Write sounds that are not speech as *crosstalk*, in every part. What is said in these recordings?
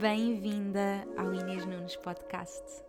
Bem-vinda ao Inês Nunes Podcast.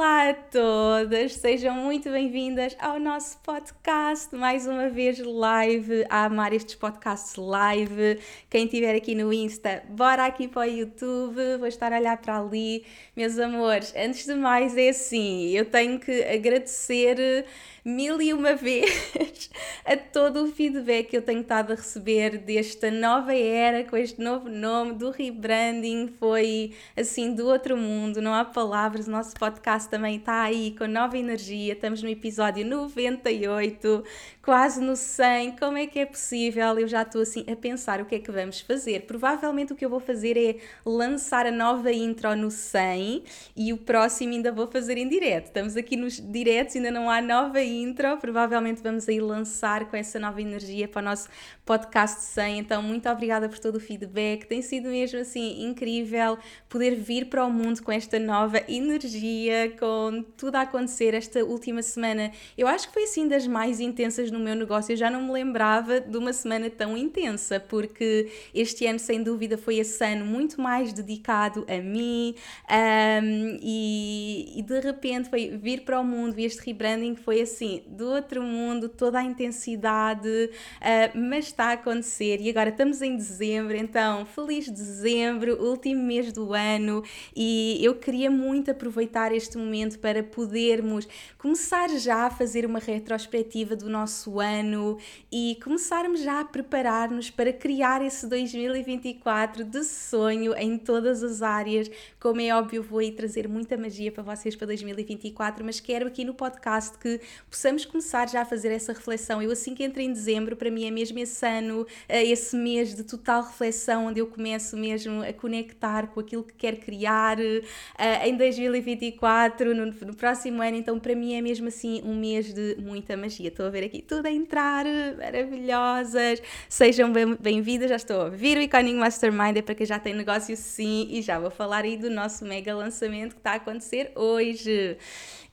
Olá a todas, sejam muito bem-vindas ao nosso podcast, mais uma vez live, a amar estes podcasts live. Quem estiver aqui no Insta, bora aqui para o YouTube, vou estar a olhar para ali. Meus amores, antes de mais é assim, eu tenho que agradecer mil e uma *laughs* vez a todo o feedback que eu tenho estado a receber desta nova era, com este novo nome, do rebranding, foi assim do outro mundo, não há palavras, o nosso podcast também está aí com nova energia, estamos no episódio 98, quase no 100, como é que é possível? Eu já estou assim a pensar o que é que vamos fazer. Provavelmente o que eu vou fazer é lançar a nova intro no 100 e o próximo ainda vou fazer em direto. Estamos aqui nos diretos, ainda não há nova intro, provavelmente vamos aí lançar com essa nova energia para o nosso podcast 100. Então, muito obrigada por todo o feedback, tem sido mesmo assim incrível poder vir para o mundo com esta nova energia, com tudo a acontecer esta última semana. Eu acho que foi assim das mais intensas no meu negócio, eu já não me lembrava de uma semana tão intensa, porque este ano, sem dúvida, foi esse ano muito mais dedicado a mim um, e, e, de repente foi vir para o mundo e este rebranding foi assim, do outro mundo, toda a intensidade, uh, mas está a acontecer e agora estamos em dezembro, então feliz dezembro, último mês do ano e eu queria muito aproveitar este momento para podermos começar já a fazer uma retrospectiva do nosso ano e começarmos já a preparar-nos para criar esse 2024 de sonho em todas as áreas. Como é óbvio, vou aí trazer muita magia para vocês para 2024, mas quero aqui no podcast que possamos começar já a fazer essa reflexão. Eu, assim que entrei em dezembro, para mim é mesmo esse ano, eh, esse mês de total reflexão, onde eu começo mesmo a conectar com aquilo que quero criar uh, em 2024, no, no próximo ano. Então, para mim é mesmo assim um mês de muita magia. Estou a ver aqui tudo a entrar, maravilhosas. Sejam bem-vindas, já estou a ouvir o Iconic Mastermind, é para quem já tem negócio sim, e já vou falar aí do nosso mega lançamento que está a acontecer hoje.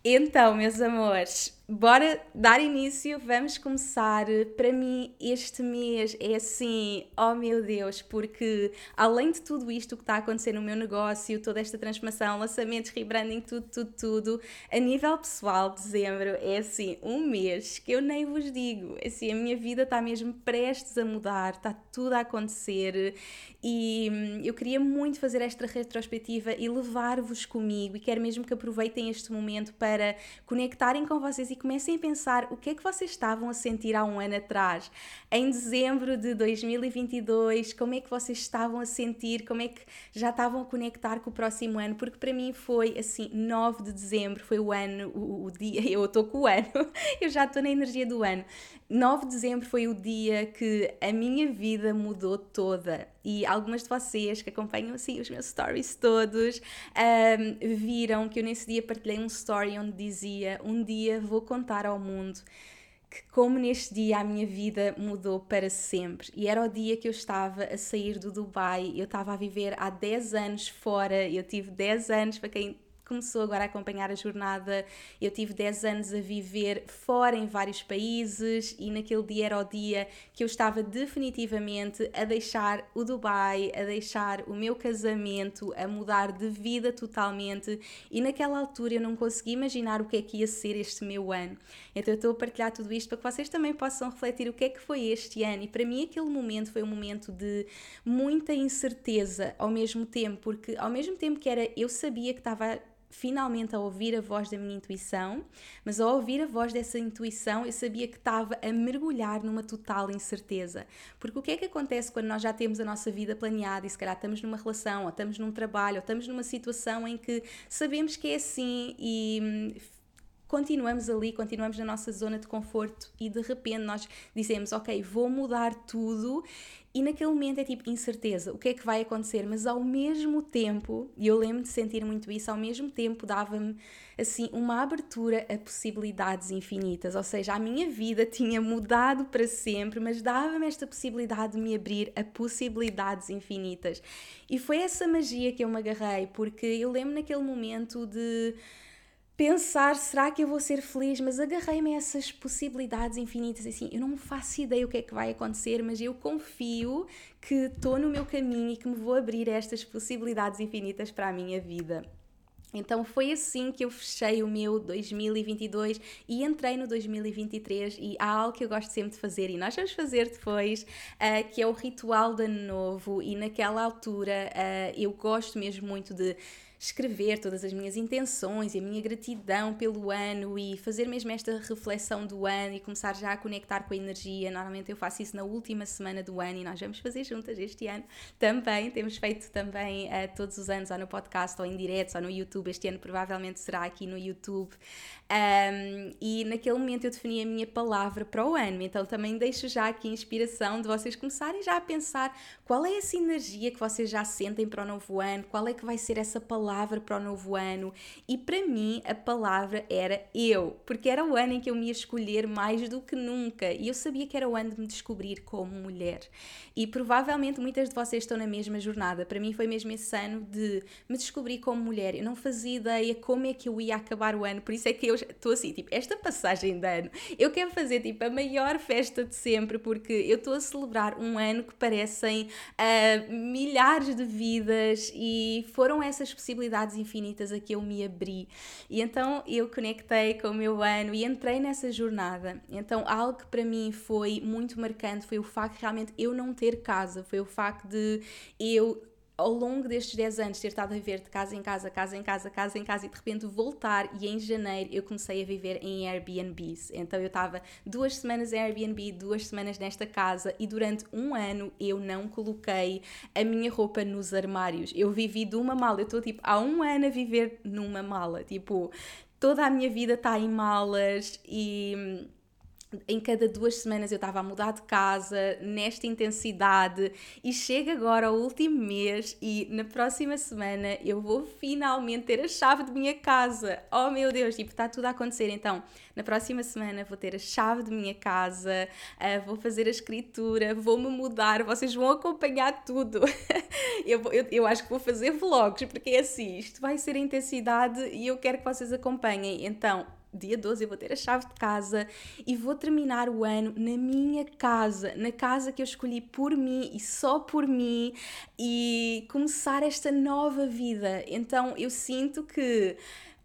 Então, meus amores, bora dar início, vamos começar. Para mim, este mês é assim, oh meu Deus, porque além de tudo isto que está a acontecer no meu negócio, toda esta transformação, lançamentos, rebranding, tudo, tudo, tudo, a nível pessoal, dezembro é assim, um mês que eu nem vos digo. Assim, a minha vida está mesmo prestes a mudar, está tudo a acontecer e hum, eu queria muito fazer esta retrospectiva e levar-vos comigo e quero mesmo que aproveitem este momento para conectarem com vocês e comecem a pensar o que é que vocês estavam a sentir há um ano atrás. Em dezembro de 2022, como é que vocês estavam a sentir, como é que já estavam a conectar com o próximo ano, porque para mim foi assim, 9 de dezembro foi o ano, o, o dia, *laughs* eu estou com o ano, *laughs* eu já estou na energia do ano. 9 de dezembro foi o dia que a minha vida mudou toda. E algumas de vocês que acompanham assim os meus stories todos um, viram que eu nesse dia partilhei um story onde dizia um dia vou contar ao mundo que como neste dia a minha vida mudou para sempre. E era o dia que eu estava a sair do Dubai, eu estava a viver há 10 anos fora, eu tive 10 anos, para quem começou agora a acompanhar a jornada. Eu tive 10 anos a viver fora em vários países e naquele dia era o dia que eu estava definitivamente a deixar o Dubai, a deixar o meu casamento, a mudar de vida totalmente. E naquela altura eu não consegui imaginar o que é que ia ser este meu ano. Então eu estou a partilhar tudo isto para que vocês também possam refletir o que é que foi este ano. E para mim aquele momento foi um momento de muita incerteza ao mesmo tempo, porque ao mesmo tempo que era eu sabia que estava finalmente a ouvir a voz da minha intuição, mas ao ouvir a voz dessa intuição eu sabia que estava a mergulhar numa total incerteza. Porque o que é que acontece quando nós já temos a nossa vida planeada e se calhar estamos numa relação, ou estamos num trabalho, ou estamos numa situação em que sabemos que é assim e hum, continuamos ali, continuamos na nossa zona de conforto e de repente nós dizemos, ok, vou mudar tudo e naquele momento é tipo incerteza, o que é que vai acontecer? Mas ao mesmo tempo, e eu lembro de sentir muito isso, ao mesmo tempo dava-me assim uma abertura a possibilidades infinitas, ou seja, a minha vida *laughs* tinha mudado para sempre, mas dava-me esta possibilidade de me abrir a possibilidades infinitas. E foi essa magia que eu me agarrei, porque eu lembro naquele momento de pensar, será que eu vou ser feliz? Mas agarrei-me a essas possibilidades infinitas, assim, eu não faço ideia o que é que vai acontecer, mas eu confio que estou no meu caminho e que me vou abrir a estas possibilidades infinitas para a minha vida. Então foi assim que eu fechei o meu 2022 e entrei no 2023 e há algo que eu gosto sempre de fazer e nós vamos fazer depois, uh, que é o ritual de ano novo e naquela altura uh, eu gosto mesmo muito de escrever todas as minhas intenções e a minha gratidão pelo ano e fazer mesmo esta reflexão do ano e começar já a conectar com a energia. Normalmente eu faço isso na última semana do ano e nós vamos fazer juntas este ano também. Temos feito também uh, todos os anos ou no podcast ou em direto ou no YouTube. Este ano provavelmente será aqui no YouTube. Um, e naquele momento eu defini a minha palavra para o ano. Então também deixo já aqui inspiração de vocês começarem já a pensar qual é essa energia que vocês já sentem para o novo ano, qual é que vai ser essa palavra palavra para o novo ano e para mim a palavra era eu, porque era o ano em que eu me ia escolher mais do que nunca e eu sabia que era o ano de me descobrir como mulher. E provavelmente muitas de vocês estão na mesma jornada. Para mim foi mesmo esse ano de me descobrir como mulher. Eu não fazia ideia como é que eu ia acabar o ano, por isso é que eu estou assim, tipo, esta passagem de ano, eu quero fazer tipo a maior festa de sempre, porque eu estou a celebrar um ano que parecem uh, milhares de vidas e foram essas possibilidades possibilidades infinitas a que eu me abri. E então eu conectei com o meu ano e entrei nessa jornada. Então algo que para mim foi muito marcante foi o facto de realmente eu não ter casa, foi o facto de eu ao longo destes 10 anos ter estado a viver de casa em casa, casa em casa, casa em casa e de repente voltar e em janeiro eu comecei a viver em Airbnbs. Então eu estava duas semanas em Airbnb, duas semanas nesta casa e durante um ano eu não coloquei a minha roupa nos armários. Eu vivi de uma mala, eu estou tipo há um ano a viver numa mala, tipo toda a minha vida está em malas e em cada duas semanas eu estava a mudar de casa nesta intensidade e chega agora o último mês e na próxima semana eu vou finalmente ter a chave de minha casa. Oh meu Deus, tipo, está tudo a acontecer. Então, na próxima semana vou ter a chave de minha casa, uh, vou fazer a escritura, vou-me mudar, vocês vão acompanhar tudo. *laughs* eu, eu, eu acho que vou fazer vlogs, porque é assim, isto vai ser a intensidade e eu quero que vocês acompanhem. Então, dia 12 eu vou ter a chave de casa e vou terminar o ano na minha casa, na casa que eu escolhi por mim e só por mim e começar esta nova vida. Então eu sinto que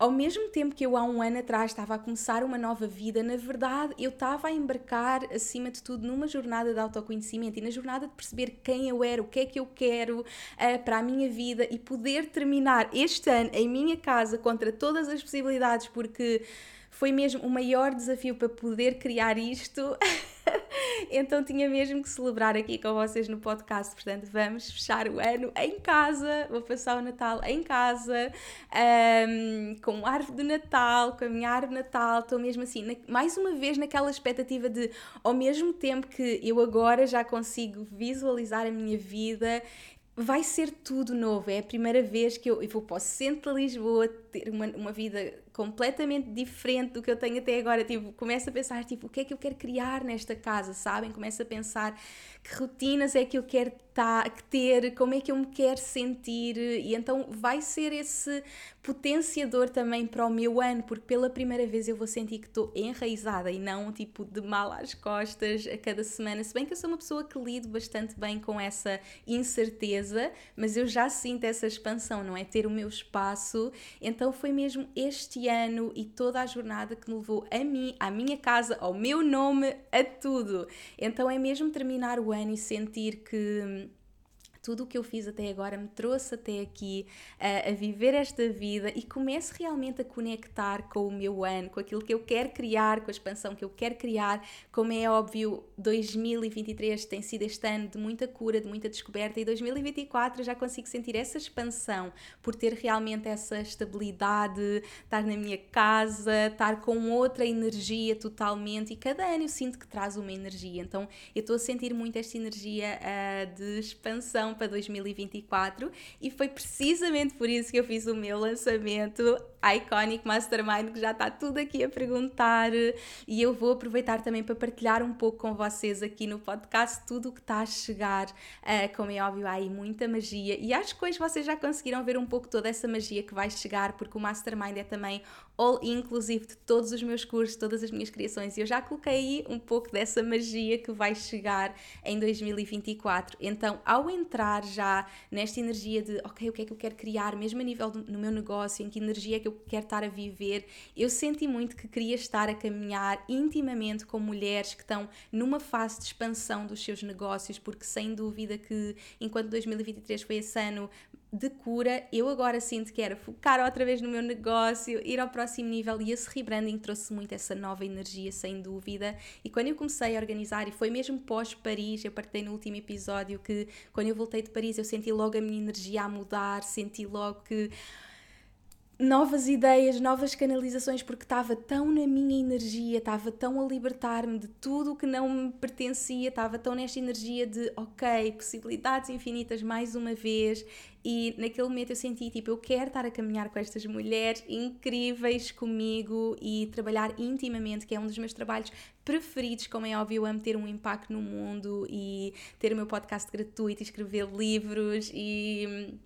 ao mesmo tempo que eu há um ano atrás estava a começar uma nova vida, na verdade eu estava a embarcar, acima de tudo, numa jornada de autoconhecimento e na jornada de perceber quem eu era, o que é que eu quero uh, para a minha vida e poder terminar este ano em minha casa contra todas as possibilidades, porque foi mesmo o maior desafio para poder criar isto. *laughs* *laughs* então tinha mesmo que celebrar aqui com vocês no podcast. Portanto, vamos fechar o ano em casa. Vou passar o Natal em casa, um, com a árvore de Natal, com a minha árvore de Natal. Estou mesmo assim, na, mais uma vez naquela expectativa de, ao mesmo tempo que eu agora já consigo visualizar a minha vida vai ser tudo novo. É a primeira vez que eu, eu vou para o centro de Lisboa ter uma, uma vida completamente diferente do que eu tenho até agora. Tipo, começo a pensar, tipo, o que é que eu quero criar nesta casa, sabem? Começo a pensar que rotinas é que eu quero tá, ter, como é que eu me quero sentir. E então vai ser esse potenciador também para o meu ano, porque pela primeira vez eu vou sentir que estou enraizada e não tipo de mal às costas a cada semana. Se bem que eu sou uma pessoa que lido bastante bem com essa incerteza, mas eu já sinto essa expansão, não é? Ter o meu espaço. Então foi mesmo este ano e toda a jornada que me levou a mim, à minha casa, ao meu nome, a tudo. Então é mesmo terminar o ano e sentir que tudo o que eu fiz até agora me trouxe até aqui a, a viver esta vida e começo realmente a conectar com o meu ano, com aquilo que eu quero criar, com a expansão que eu quero criar. Como é óbvio, 2023 tem sido este ano de muita cura, de muita descoberta e 2024 já consigo sentir essa expansão por ter realmente essa estabilidade, estar na minha casa, estar com outra energia totalmente e cada ano eu sinto que traz uma energia. Então eu estou a sentir muito esta energia uh, de expansão para 2024 e foi precisamente por isso que eu fiz o meu lançamento Iconic Mastermind, que já está tudo aqui a perguntar e eu vou aproveitar também para partilhar um pouco com vocês aqui no podcast tudo o que está a chegar. Uh, como é óbvio, há aí muita magia e acho que hoje vocês já conseguiram ver um pouco toda essa magia que vai chegar, porque o Mastermind é também all inclusive de todos os meus cursos, todas as minhas criações. E eu já coloquei aí um pouco dessa magia que vai chegar em 2024. Então, ao entrar já nesta energia de, ok, o que é que eu quero criar, mesmo a nível do, no meu negócio, em que energia é que eu quero estar a viver, eu senti muito que queria estar a caminhar intimamente com mulheres que estão numa fase de expansão dos seus negócios, porque sem dúvida que enquanto 2023 foi esse ano de cura, eu agora sinto que era focar outra vez no meu negócio, ir ao próximo nível e esse rebranding trouxe muito essa nova energia, sem dúvida. E quando eu comecei a organizar, e foi mesmo pós-Paris, eu partilhei no último episódio que quando eu voltei de Paris eu senti logo a minha energia a mudar, senti logo que novas ideias, novas canalizações, porque estava tão na minha energia, estava tão a libertar-me de tudo o que não me pertencia, estava tão nesta energia de, ok, possibilidades infinitas mais uma vez. E naquele momento eu senti tipo, eu quero estar a caminhar com estas mulheres incríveis comigo e trabalhar intimamente, que é um dos meus trabalhos preferidos, como é óbvio, eu amo ter um impacto no mundo e ter o meu podcast gratuito, e escrever livros e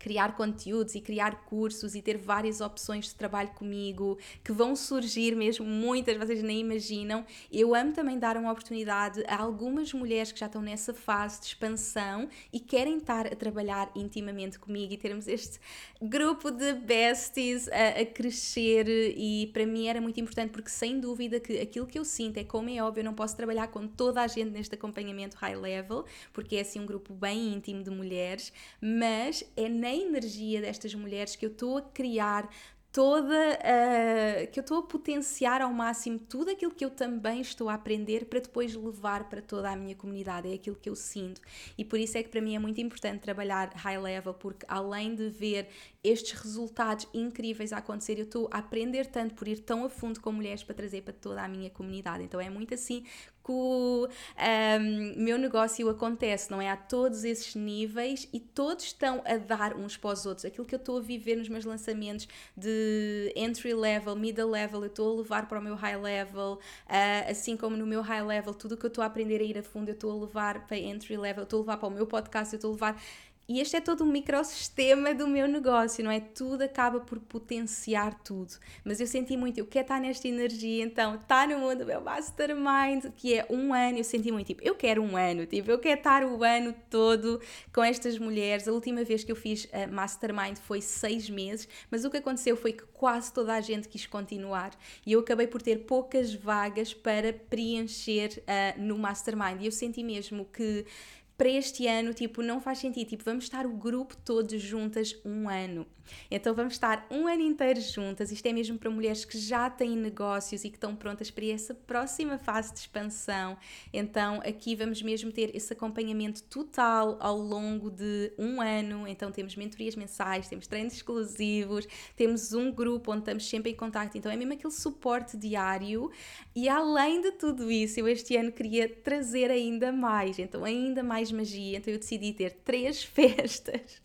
criar conteúdos e criar cursos e ter várias opções de trabalho comigo que vão surgir mesmo, muitas vocês nem imaginam. Eu amo também dar uma oportunidade a algumas mulheres que já estão nessa fase de expansão e querem estar a trabalhar intimamente comigo e termos este grupo de besties a, a crescer e para mim era muito importante porque sem dúvida que aquilo que eu sinto é como é óbvio, eu não posso trabalhar com toda a gente neste acompanhamento high level, porque é assim um grupo bem íntimo de mulheres, mas é na na energia destas mulheres que eu estou a criar toda uh, que eu estou a potenciar ao máximo tudo aquilo que eu também estou a aprender para depois levar para toda a minha comunidade, é aquilo que eu sinto. E por isso é que para mim é muito importante trabalhar high level, porque além de ver estes resultados incríveis a acontecer, eu estou a aprender tanto por ir tão a fundo com mulheres para trazer para toda a minha comunidade. Então é muito assim o um, meu negócio acontece, não é? Há todos esses níveis e todos estão a dar uns para os outros. Aquilo que eu estou a viver nos meus lançamentos de entry level, middle level, eu estou a levar para o meu high level, uh, assim como no meu high level, tudo o que eu estou a aprender a ir a fundo, eu estou a levar para entry level, eu estou a levar para o meu podcast, eu estou a levar e este é todo um microsistema do meu negócio, não é? Tudo acaba por potenciar tudo. Mas eu senti muito, eu quero estar nesta energia, então está no mundo do meu mastermind, que é um ano. Eu senti muito, tipo, eu quero um ano, tipo, eu quero estar o ano todo com estas mulheres. A última vez que eu fiz a mastermind foi seis meses, mas o que aconteceu foi que quase toda a gente quis continuar e eu acabei por ter poucas vagas para preencher uh, no mastermind. E eu senti mesmo que para este ano, tipo, não faz sentido. Tipo, vamos estar o grupo todo juntas um ano. Então vamos estar um ano inteiro juntas. Isto é mesmo para mulheres que já têm negócios e que estão prontas para essa próxima fase de expansão. Então aqui vamos mesmo ter esse acompanhamento total ao longo de um ano. Então temos mentorias mensais, temos treinos exclusivos, temos um grupo onde estamos sempre em contato. Então é mesmo aquele suporte diário. E além de tudo isso, eu este ano queria trazer ainda mais. Então ainda mais magia, então eu decidi ter três *laughs* festas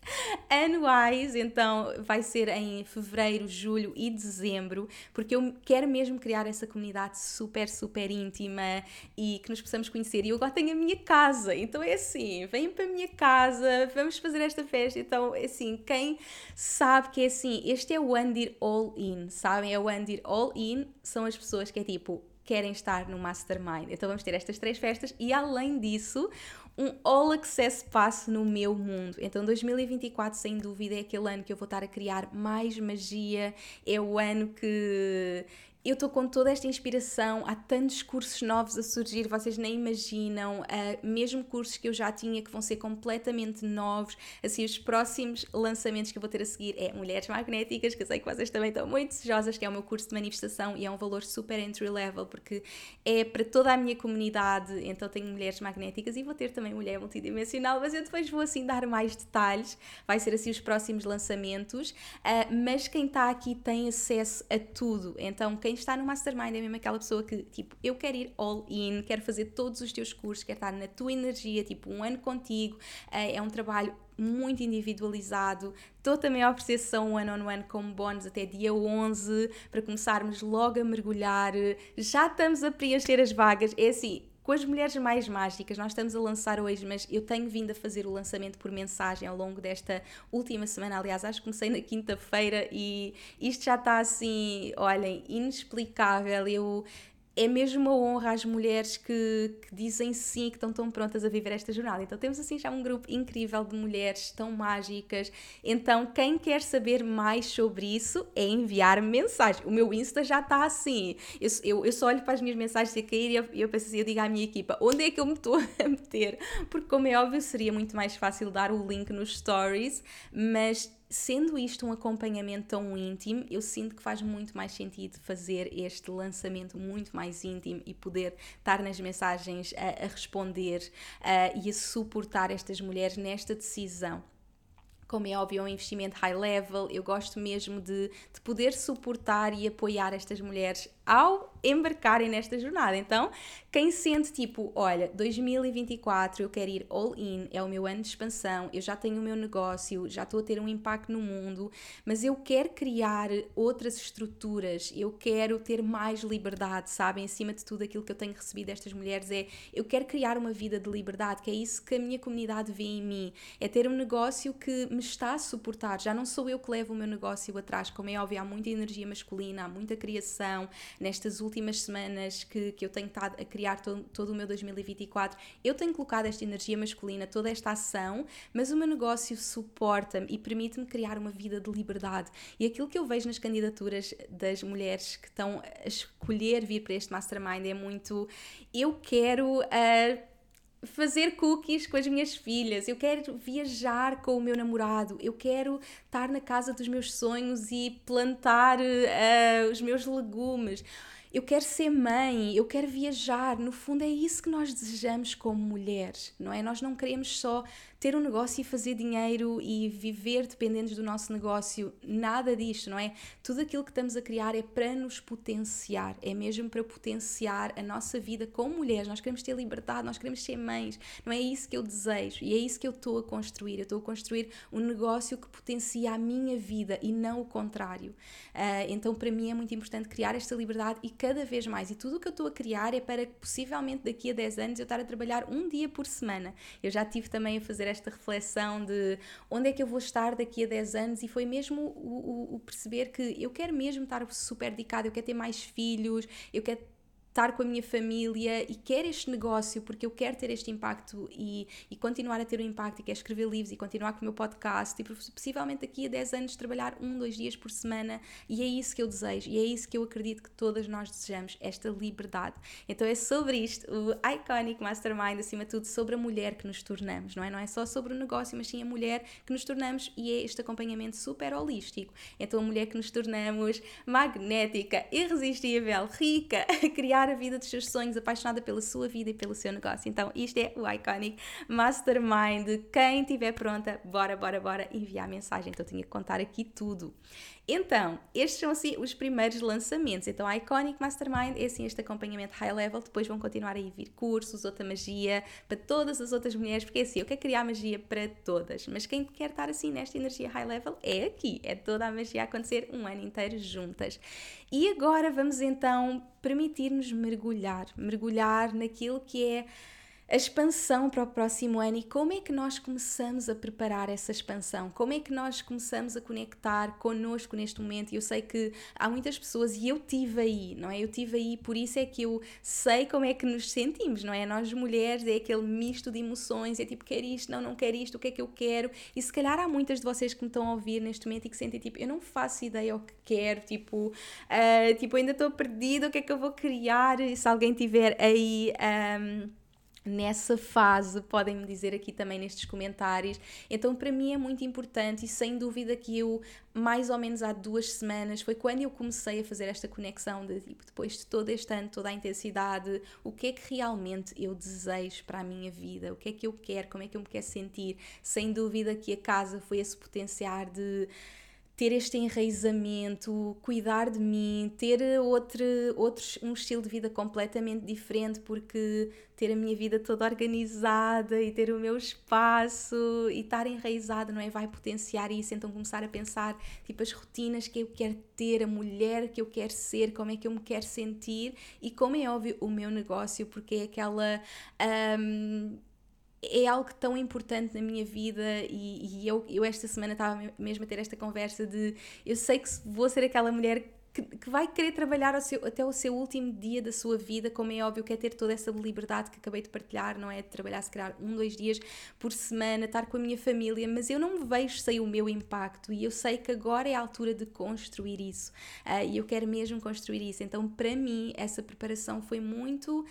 anuais, então vai ser em fevereiro, julho e dezembro, porque eu quero mesmo criar essa comunidade super, super íntima e que nos possamos conhecer. E eu agora tenho a minha casa, então é assim, vem para a minha casa, vamos fazer esta festa. Então, é assim, quem sabe que é assim, este é o Andir All In, sabem? É o Andir All In, são as pessoas que é tipo querem estar no Mastermind. Então vamos ter estas três festas e além disso, um All Access Pass no meu mundo. Então 2024 sem dúvida é aquele ano que eu vou estar a criar mais magia, é o ano que eu estou com toda esta inspiração, há tantos cursos novos a surgir, vocês nem imaginam, uh, mesmo cursos que eu já tinha que vão ser completamente novos. Assim, os próximos lançamentos que eu vou ter a seguir é Mulheres Magnéticas, que eu sei que vocês também estão muito desejosas, que é o meu curso de manifestação e é um valor super entry level, porque é para toda a minha comunidade. Então, tenho Mulheres Magnéticas e vou ter também Mulher Multidimensional, mas eu depois vou assim dar mais detalhes, vai ser assim os próximos lançamentos. Uh, mas quem está aqui tem acesso a tudo, então, quem está no Mastermind é mesmo aquela pessoa que, tipo, eu quero ir all in, quero fazer todos os teus cursos, quero estar na tua energia, tipo, um ano contigo. Eh, é um trabalho muito individualizado. Estou também a oferecer sessão one-on-one -on -one como bónus até dia 11 para começarmos logo a mergulhar. Já estamos a preencher as vagas. É assim, com as mulheres mais mágicas, nós estamos a lançar hoje, mas eu tenho vindo a fazer o lançamento por mensagem ao longo desta última semana. Aliás, acho que comecei na quinta-feira e isto já está assim, olhem, inexplicável. Eu é mesmo uma honra às mulheres que, que, dizem sim, que estão tão prontas a viver esta jornada. Então temos assim já um grupo incrível de mulheres tão mágicas. Então quem quer saber mais sobre isso é enviar mensagem. O meu Insta já está assim. Eu, eu, eu, só olho para as minhas mensagens a cair e eu, eu penso assim, eu digo à minha equipa, onde é que eu me estou *laughs* a meter? Porque como é óbvio, seria muito mais fácil dar o link nos stories, mas sendo isto um acompanhamento tão íntimo, eu sinto que faz muito mais sentido fazer este lançamento muito mais íntimo e poder estar nas mensagens a, a responder e a suportar estas mulheres nesta decisão como é óbvio, é um investimento high level. Eu gosto mesmo de, de poder suportar e apoiar estas mulheres ao embarcarem nesta jornada. Então, quem sente tipo, olha, 2024 eu quero ir all in, é o meu ano de expansão, eu já tenho o meu negócio, já estou a ter um impacto no mundo, mas eu quero criar outras estruturas, eu quero ter mais liberdade, sabem? Acima de tudo, aquilo que eu tenho recebido destas mulheres é eu quero criar uma vida de liberdade, que é isso que a minha comunidade vê em mim, é ter um negócio que me está a suportar. Já não sou eu que levo o meu negócio atrás, como é óbvio, há muita energia masculina, há muita criação, nestas últimas semanas que, que eu tenho estado a criar todo, todo o meu 2024, eu tenho colocado esta energia masculina, toda esta ação, mas o meu negócio suporta-me e permite-me criar uma vida de liberdade. E aquilo que eu vejo nas candidaturas das mulheres que estão a escolher vir para este mastermind é muito eu quero. Uh, fazer cookies com as minhas filhas, eu quero viajar com o meu namorado, eu quero estar na casa dos meus sonhos e plantar uh, os meus legumes. Eu quero ser mãe, eu quero viajar. No fundo, é isso que nós desejamos como mulheres, não é? Nós não queremos só ter um negócio e fazer dinheiro e viver dependentes do nosso negócio, nada disto, não é? Tudo aquilo que estamos a criar é para nos potenciar, é mesmo para potenciar a nossa vida como mulheres. Nós queremos ter liberdade, nós queremos ser mães, não é isso que eu desejo e é isso que eu estou a construir. Eu estou a construir um negócio que potencia a minha vida e não o contrário. Uh, então, para mim, é muito importante criar esta liberdade e cada vez mais. E tudo o que eu estou a criar é para que possivelmente daqui a 10 anos eu estar a trabalhar um dia por semana. Eu já tive também a fazer fazer esta reflexão de onde é que eu vou estar daqui a 10 anos e foi mesmo o, o, o perceber que eu quero mesmo estar super dedicada, eu quero ter mais filhos, eu quero estar com a minha família e quero este negócio porque eu quero ter este impacto e, e continuar a ter um impacto e quero escrever livros e continuar com o meu podcast e possivelmente daqui a 10 anos trabalhar um, dois dias por semana e é isso que eu desejo e é isso que eu acredito que todas nós desejamos, esta liberdade. Então é sobre isto, o Iconic Mastermind, acima de tudo, sobre a mulher que nos tornamos, não é? Não é só sobre o negócio, mas sim a mulher que nos tornamos e é este acompanhamento super holístico. Então a mulher que nos tornamos magnética, irresistível, rica, *laughs* a criar a vida dos seus sonhos, apaixonada pela sua vida e pelo seu negócio. Então, isto é o Iconic Mastermind. Quem estiver pronta, bora, bora, bora enviar mensagem. Então, eu tinha que contar aqui tudo. Então, estes são assim os primeiros lançamentos. Então, a Iconic Mastermind é assim este acompanhamento high level. Depois vão continuar a ir vir cursos, outra magia para todas as outras mulheres, porque é assim, eu quero criar magia para todas. Mas quem quer estar assim nesta energia high level é aqui. É toda a magia a acontecer um ano inteiro juntas. E agora vamos então permitir-nos mergulhar mergulhar naquilo que é a expansão para o próximo ano e como é que nós começamos a preparar essa expansão, como é que nós começamos a conectar connosco neste momento. E eu sei que há muitas pessoas e eu tive aí, não é? Eu tive aí, por isso é que eu sei como é que nos sentimos, não é? Nós mulheres é aquele misto de emoções, é tipo, quer isto, não, não quer isto, o que é que eu quero? E se calhar há muitas de vocês que me estão a ouvir neste momento e que sentem tipo, eu não faço ideia o que quero, tipo, uh, tipo ainda estou perdida, o que é que eu vou criar? E se alguém tiver aí. Um, nessa fase, podem me dizer aqui também nestes comentários. Então, para mim é muito importante e sem dúvida que eu, mais ou menos há duas semanas, foi quando eu comecei a fazer esta conexão de tipo, depois de todo este ano, toda a intensidade, o que é que realmente eu desejo para a minha vida, o que é que eu quero, como é que eu me quero sentir. Sem dúvida que a casa foi esse potenciar de ter este enraizamento, cuidar de mim, ter outro, outro, um estilo de vida completamente diferente, porque ter a minha vida toda organizada e ter o meu espaço e estar enraizada, não é? Vai potenciar isso, então começar a pensar, tipo, as rotinas que eu quero ter, a mulher que eu quero ser, como é que eu me quero sentir e, como é óbvio, o meu negócio, porque é aquela. Um, é algo tão importante na minha vida e, e eu, eu esta semana estava mesmo a ter esta conversa de eu sei que vou ser aquela mulher que, que vai querer trabalhar seu, até o seu último dia da sua vida, como é óbvio, quer ter toda essa liberdade que acabei de partilhar, não é? De trabalhar, se calhar, um, dois dias por semana, estar com a minha família, mas eu não me vejo sem o meu impacto e eu sei que agora é a altura de construir isso uh, e eu quero mesmo construir isso. Então, para mim, essa preparação foi muito uh,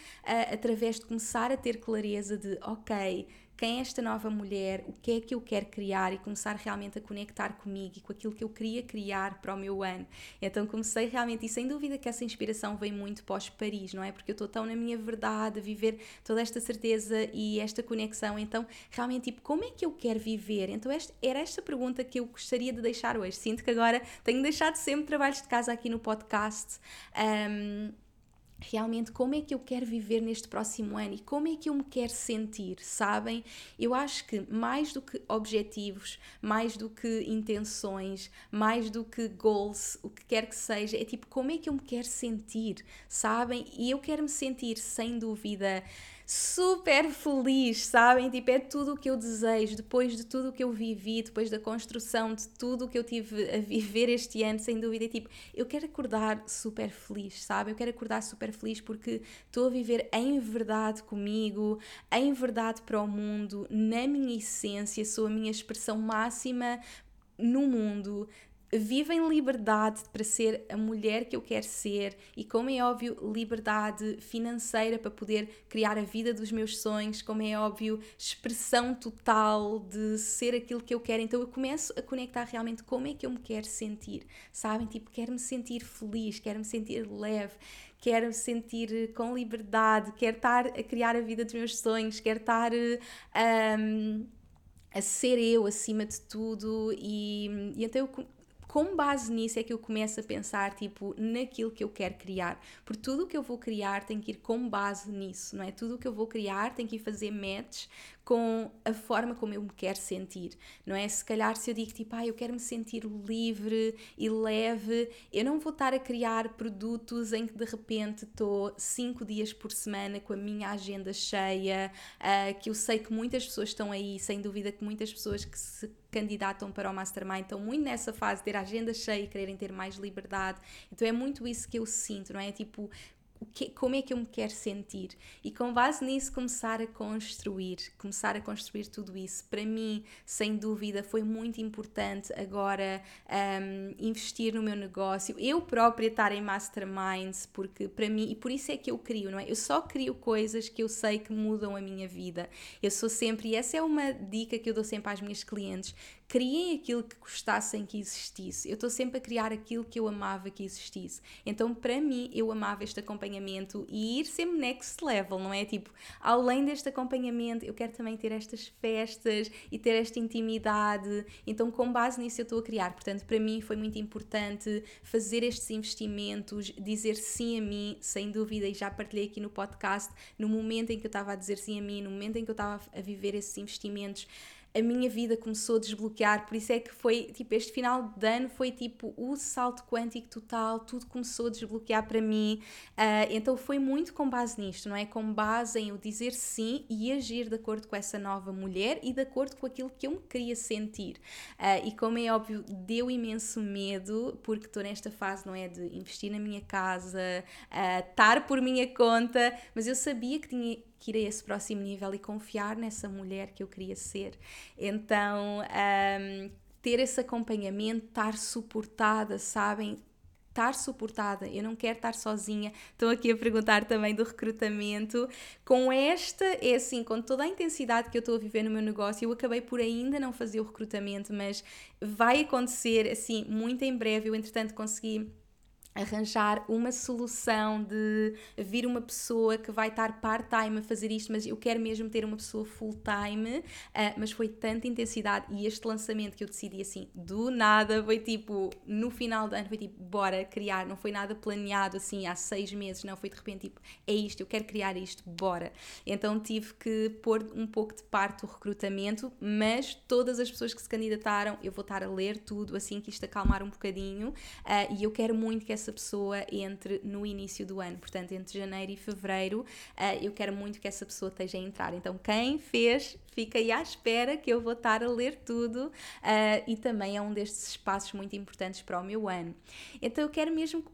através de começar a ter clareza de, ok quem é esta nova mulher, o que é que eu quero criar e começar realmente a conectar comigo e com aquilo que eu queria criar para o meu ano. Então comecei realmente, e sem dúvida que essa inspiração vem muito pós-Paris, não é? Porque eu estou tão na minha verdade, a viver toda esta certeza e esta conexão. Então, realmente, tipo, como é que eu quero viver? Então, esta, era esta pergunta que eu gostaria de deixar hoje. Sinto que agora tenho deixado sempre trabalhos de casa aqui no podcast. Um, realmente como é que eu quero viver neste próximo ano e como é que eu me quero sentir, sabem? Eu acho que mais do que objetivos, mais do que intenções, mais do que goals, o que quer que seja, é tipo como é que eu me quero sentir, sabem? E eu quero me sentir sem dúvida super feliz, sabem? Tipo, é tudo o que eu desejo, depois de tudo o que eu vivi, depois da construção de tudo o que eu tive a viver este ano, sem dúvida. Tipo, eu quero acordar super feliz, sabe? Eu quero acordar super feliz porque estou a viver em verdade comigo, em verdade para o mundo, na minha essência, sou a minha expressão máxima no mundo, vivo em liberdade para ser a mulher que eu quero ser e, como é óbvio, liberdade financeira para poder criar a vida dos meus sonhos, como é óbvio, expressão total de ser aquilo que eu quero. Então eu começo a conectar realmente como é que eu me quero sentir, sabem? Tipo, quero me sentir feliz, quero me sentir leve, quero me sentir com liberdade, quero estar a criar a vida dos meus sonhos, quero estar. Um, a ser eu acima de tudo e, e então eu com base nisso é que eu começo a pensar tipo naquilo que eu quero criar, porque tudo o que eu vou criar tem que ir com base nisso, não é? Tudo o que eu vou criar tem que fazer match com a forma como eu me quero sentir, não é? Se calhar se eu digo tipo, ah, eu quero me sentir livre e leve, eu não vou estar a criar produtos em que de repente estou cinco dias por semana com a minha agenda cheia, uh, que eu sei que muitas pessoas estão aí, sem dúvida que muitas pessoas que se candidatam para o Mastermind estão muito nessa fase de ter a agenda cheia e quererem ter mais liberdade. Então é muito isso que eu sinto, não é? Tipo, que, como é que eu me quero sentir e com base nisso começar a construir, começar a construir tudo isso. Para mim, sem dúvida, foi muito importante agora um, investir no meu negócio, eu própria estar em masterminds, porque para mim, e por isso é que eu crio, não é? Eu só crio coisas que eu sei que mudam a minha vida. Eu sou sempre, e essa é uma dica que eu dou sempre às minhas clientes, criem aquilo que gostassem que existisse. Eu estou sempre a criar aquilo que eu amava que existisse. Então, para mim, eu amava este acompanhamento e ir sempre next level, não é? Tipo, além deste acompanhamento, eu quero também ter estas festas e ter esta intimidade. Então, com base nisso, eu estou a criar. Portanto, para mim foi muito importante fazer estes investimentos, dizer sim a mim, sem dúvida, e já partilhei aqui no podcast, no momento em que eu estava a dizer sim a mim, no momento em que eu estava a viver esses investimentos a minha vida começou a desbloquear, por isso é que foi, tipo, este final de ano foi tipo o salto quântico total, tudo começou a desbloquear para mim, uh, então foi muito com base nisto, não é? Com base em eu dizer sim e agir de acordo com essa nova mulher e de acordo com aquilo que eu me queria sentir. Uh, e como é óbvio, deu imenso medo, porque estou nesta fase, não é? De investir na minha casa, uh, estar por minha conta, mas eu sabia que tinha ir a esse próximo nível e confiar nessa mulher que eu queria ser. Então, um, ter esse acompanhamento, estar suportada, sabem? estar suportada, eu não quero estar sozinha. Estão aqui a perguntar também do recrutamento. Com esta, é assim, com toda a intensidade que eu estou a viver no meu negócio, eu acabei por ainda não fazer o recrutamento, mas vai acontecer assim muito em breve. Eu, entretanto, consegui arranjar uma solução de vir uma pessoa que vai estar part-time a fazer isto, mas eu quero mesmo ter uma pessoa full-time, uh, mas foi tanta intensidade e este lançamento que eu decidi assim, do nada, foi tipo, no final do ano, foi tipo, bora criar, não foi nada planeado assim há seis meses, não, foi de repente tipo, é isto, eu quero criar isto, bora. Então tive que pôr um pouco de parte o recrutamento, mas todas as pessoas que se candidataram, eu vou estar a ler tudo assim que isto acalmar um bocadinho. Uh, e eu quero muito que essa essa pessoa entre no início do ano, portanto, entre janeiro e fevereiro, uh, eu quero muito que essa pessoa esteja a entrar. Então, quem fez, fica aí à espera que eu vou estar a ler tudo uh, e também é um destes espaços muito importantes para o meu ano. Então, eu quero mesmo que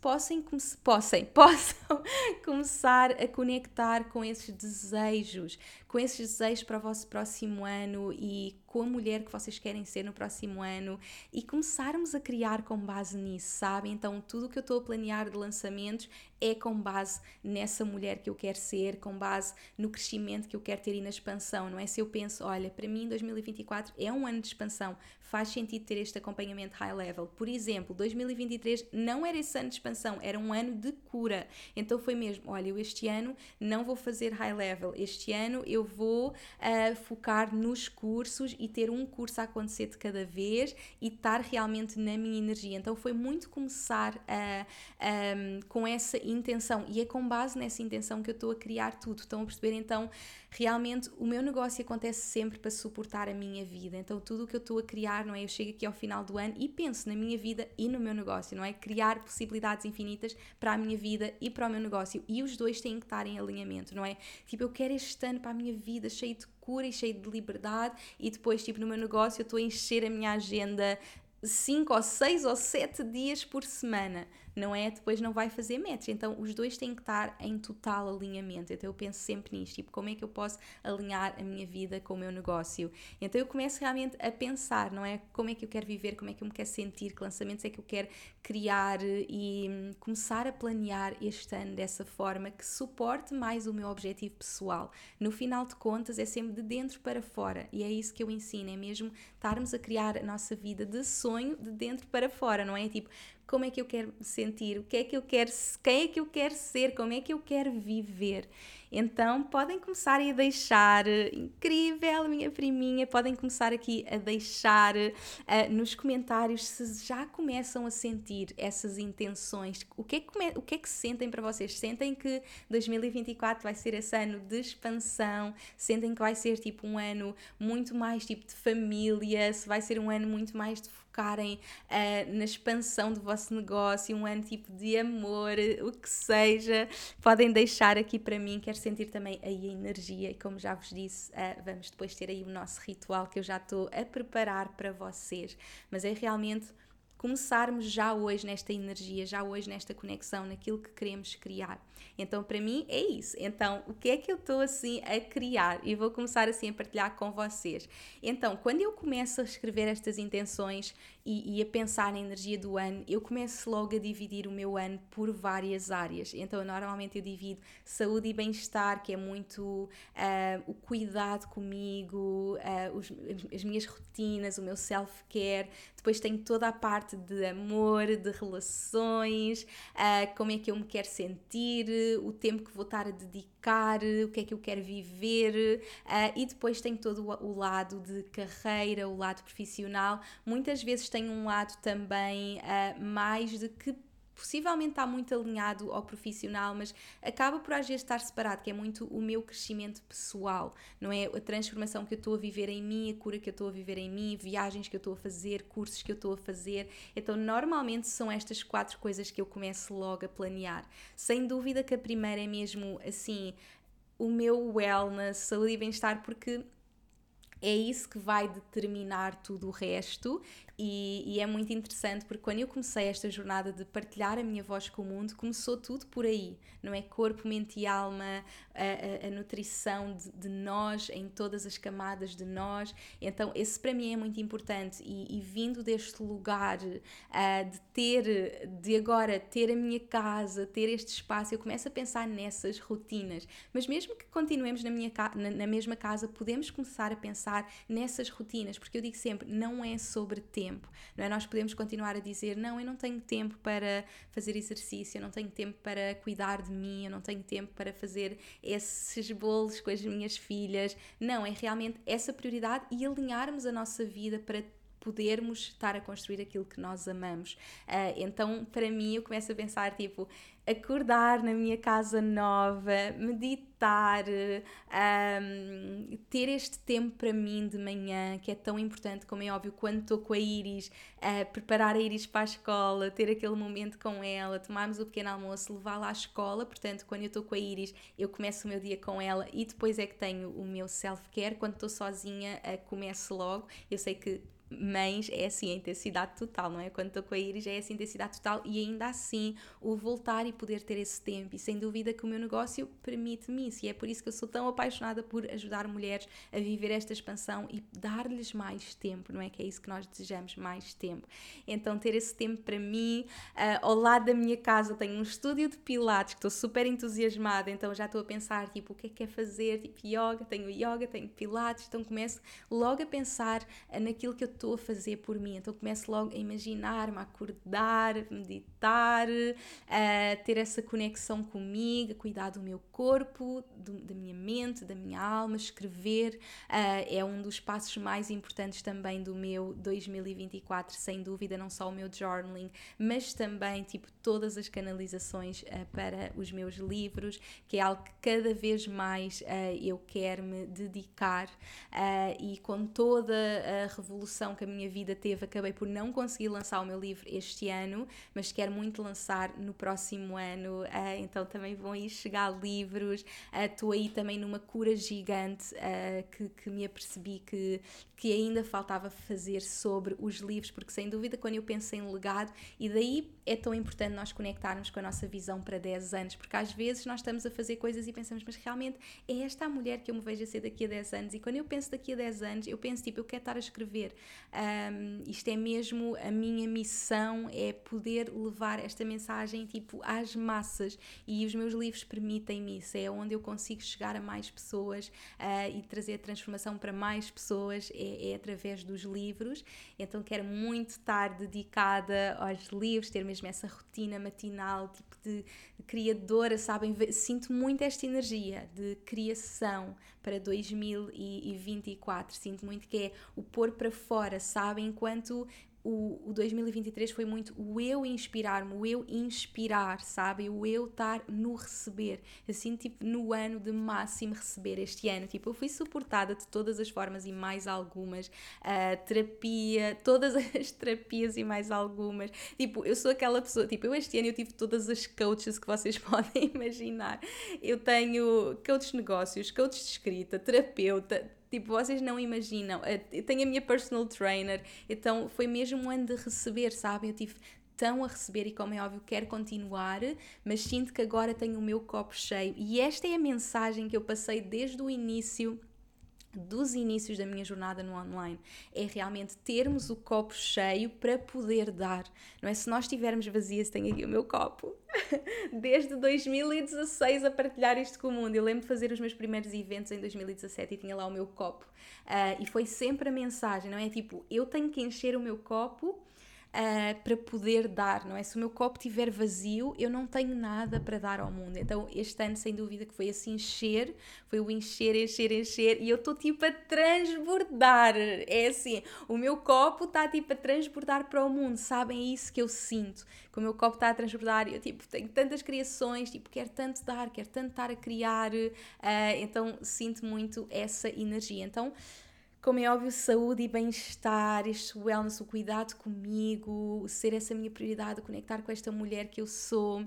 possam, possam, *laughs* possam começar a conectar com esses desejos, com esses desejos para o vosso próximo ano e com a mulher que vocês querem ser no próximo ano e começarmos a criar com base nisso, sabe? Então, tudo o que eu estou a planear de lançamentos é com base nessa mulher que eu quero ser, com base no crescimento que eu quero ter e na expansão, não é? Se eu penso, olha, para mim 2024 é um ano de expansão, faz sentido ter este acompanhamento high level. Por exemplo, 2023 não era esse ano de expansão, era um ano de cura. Então foi mesmo, olha, eu este ano não vou fazer high level, este ano eu vou uh, focar nos cursos e ter um curso a acontecer de cada vez e estar realmente na minha energia. Então foi muito começar uh, um, com essa intenção e é com base nessa intenção que eu estou a criar tudo. Estão a perceber? Então, realmente o meu negócio acontece sempre para suportar a minha vida. Então, tudo o que eu estou a criar, não é? Eu chego aqui ao final do ano e penso na minha vida e no meu negócio, não é? Criar possibilidades infinitas para a minha vida e para o meu negócio. E os dois têm que estar em alinhamento, não é? Tipo, eu quero este ano para a minha vida cheio de cura e cheio de liberdade e depois, tipo, no meu negócio eu estou a encher a minha agenda 5 ou 6 ou 7 dias por semana não é? Depois não vai fazer match. Então os dois têm que estar em total alinhamento. Então eu penso sempre nisto, tipo, como é que eu posso alinhar a minha vida com o meu negócio? Então eu começo realmente a pensar, não é? Como é que eu quero viver, como é que eu me quero sentir, que lançamentos é que eu quero criar e hum, começar a planear este ano dessa forma que suporte mais o meu objetivo pessoal. No final de contas é sempre de dentro para fora e é isso que eu ensino, é mesmo estarmos a criar a nossa vida de sonho de dentro para fora, não é? Tipo, como é que eu quero sentir, o que é que eu quero, quem é que eu quero ser, como é que eu quero viver. Então podem começar a deixar, incrível, minha priminha, podem começar aqui a deixar uh, nos comentários se já começam a sentir essas intenções. O que, é que, o que é que sentem para vocês? Sentem que 2024 vai ser esse ano de expansão? Sentem que vai ser tipo um ano muito mais tipo de família? Se vai ser um ano muito mais de focarem uh, na expansão do vosso negócio, um ano tipo de amor, o que seja, podem deixar aqui para mim. Quero sentir também aí a energia e, como já vos disse, uh, vamos depois ter aí o nosso ritual que eu já estou a preparar para vocês. Mas é realmente começarmos já hoje nesta energia, já hoje nesta conexão, naquilo que queremos criar. Então, para mim, é isso. Então, o que é que eu estou assim a criar? E vou começar assim a partilhar com vocês. Então, quando eu começo a escrever estas intenções e, e, a pensar na energia do ano, eu começo logo a dividir o meu ano por várias áreas. Então, normalmente eu divido saúde e bem-estar, que é muito uh, o cuidado comigo, uh, os, as minhas rotinas, o meu self-care. Depois tenho toda a parte de amor, de relações, uh, como é que eu me quero sentir, o tempo que vou estar a dedicar, o que é que eu quero viver. e depois tenho todo o, o lado de carreira, o lado profissional. Muitas vezes tem um lado também uh, mais de que possivelmente está muito alinhado ao profissional, mas acaba por às vezes estar separado, que é muito o meu crescimento pessoal, não é? A transformação que eu estou a viver em mim, a cura que eu estou a viver em mim, viagens que eu estou a fazer, cursos que eu estou a fazer. Então, normalmente são estas quatro coisas que eu começo logo a planear. Sem dúvida que a primeira é mesmo assim, o meu wellness, saúde e bem-estar, porque é isso que vai determinar tudo o resto e, e, é muito interessante porque quando eu comecei esta jornada de partilhar a minha voz com o mundo, começou tudo por aí, não é? Corpo, mente e alma, a, a, a nutrição de, de, nós, em todas as camadas de nós. Então, esse para mim é muito importante e, e vindo deste lugar uh, de ter, de agora ter a minha casa, ter este espaço, eu começo a pensar nessas rotinas. Mas mesmo que continuemos na, minha, na, na mesma casa, podemos começar a pensar nessas rotinas, porque eu digo sempre, não é sobre tempo tempo, não é? Nós podemos continuar a dizer: não, eu não tenho tempo para fazer exercício, eu não tenho tempo para cuidar de mim, eu não tenho tempo para fazer esses bolos com as minhas filhas. Não, é realmente essa prioridade e alinharmos a nossa vida para podermos estar a construir aquilo que nós amamos. Uh, então, para mim, eu começo a pensar, tipo, acordar na minha casa nova, meditar, um, ter este tempo para mim de manhã, que é tão importante, como é óbvio, quando estou com a Iris, uh, preparar a Iris para a escola, ter aquele momento com ela, tomarmos o pequeno almoço, levá-la à escola, portanto, quando eu estou com a Iris, eu começo o meu dia com ela e depois é que tenho o meu self-care, quando estou sozinha, uh, começo logo, eu sei que mães é assim a intensidade total, não é? Quando estou com a Iris é essa intensidade total e ainda assim o voltar e poder ter esse tempo e sem dúvida que o meu negócio permite-me isso e é por isso que eu sou tão apaixonada por ajudar mulheres a viver esta expansão e dar-lhes mais tempo, não é? Que é isso que nós desejamos, mais tempo. Então ter esse tempo para mim, uh, ao lado da minha casa tenho um estúdio de pilates que estou super entusiasmada, então já estou a pensar tipo o que é que é fazer, tipo yoga, tenho yoga, tenho pilates, então começo logo a pensar naquilo que eu estou a fazer por mim. Então começo logo a imaginar-me, a acordar, meditar, a ter essa conexão comigo, a cuidar do meu corpo, do, da minha mente, da minha alma, escrever. Uh, é um dos passos mais importantes também do meu 2024, sem dúvida, não só o meu journaling, mas também tipo todas as canalizações uh, para os meus livros, que é algo que cada vez mais uh, eu quero me dedicar e com toda a revolução que a minha vida teve, acabei por não conseguir lançar o meu livro este ano, mas quero muito lançar no próximo ano. Uh, então também vão aí chegar livros. Estou uh, aí também numa cura gigante uh, que, que me apercebi que, que ainda faltava fazer sobre os livros, porque sem dúvida, quando eu penso em legado, e daí é tão importante nós conectarmos com a nossa visão para 10 anos, porque às vezes nós estamos a fazer coisas e pensamos, mas realmente é esta a mulher que eu me vejo a ser daqui a 10 anos, e quando eu penso daqui a 10 anos, eu penso tipo, eu quero estar a escrever um, isto é mesmo a minha missão, é poder levar esta mensagem tipo às massas. E os meus livros permitem-me isso, é onde eu consigo chegar a mais pessoas uh, e trazer transformação para mais pessoas, é, é, através dos livros, então quero muito estar dedicada aos livros, ter mesmo essa rotina matinal, tipo de criadora, sabem, sinto muito esta energia de criação para 2024, sinto muito que é o pôr para fora fora, sabe? Enquanto o, o 2023 foi muito o eu inspirar-me, o eu inspirar, sabe? O eu estar no receber, assim, tipo, no ano de máximo receber este ano. Tipo, eu fui suportada de todas as formas e mais algumas, uh, terapia, todas *laughs* as terapias e mais algumas. Tipo, eu sou aquela pessoa, tipo, eu este ano eu tive todas as coaches que vocês *laughs* podem imaginar. Eu tenho coach de negócios, coach de escrita, terapeuta, Tipo, vocês não imaginam. Eh, eu tenho a minha personal trainer, então foi mesmo um ano de receber, sabem? Eu tive tão a receber e, como é óbvio, quero continuar, mas sinto que agora tenho o meu copo cheio. E esta é a mensagem que eu passei desde o início dos inícios da minha jornada no online é realmente termos o copo cheio para poder dar, não é? Se nós estivermos vazias, tenho aqui o meu copo, *laughs* desde 2016 a partilhar isto com o mundo. Eu lembro de fazer os meus primeiros eventos em 2017 e tinha lá o meu copo, uh, e foi sempre a mensagem, não é? Tipo, eu tenho que encher o meu copo uh, para poder dar, não é? Se o meu copo estiver vazio, eu não tenho nada para dar ao mundo. Então, este ano, sem dúvida, que foi assim encher, foi o encher, encher, encher, e eu estou tipo a transbordar. É assim, o meu copo está tipo a transbordar para o mundo, sabem? É isso que eu sinto, que o meu copo está a transbordar. Eu tipo, tenho tantas criações, tipo, quero tanto dar, quero tanto estar a criar, uh, então sinto muito essa energia. Então, como é óbvio, saúde e bem-estar, este wellness, o cuidado comigo, ser essa minha prioridade, conectar com esta mulher que eu sou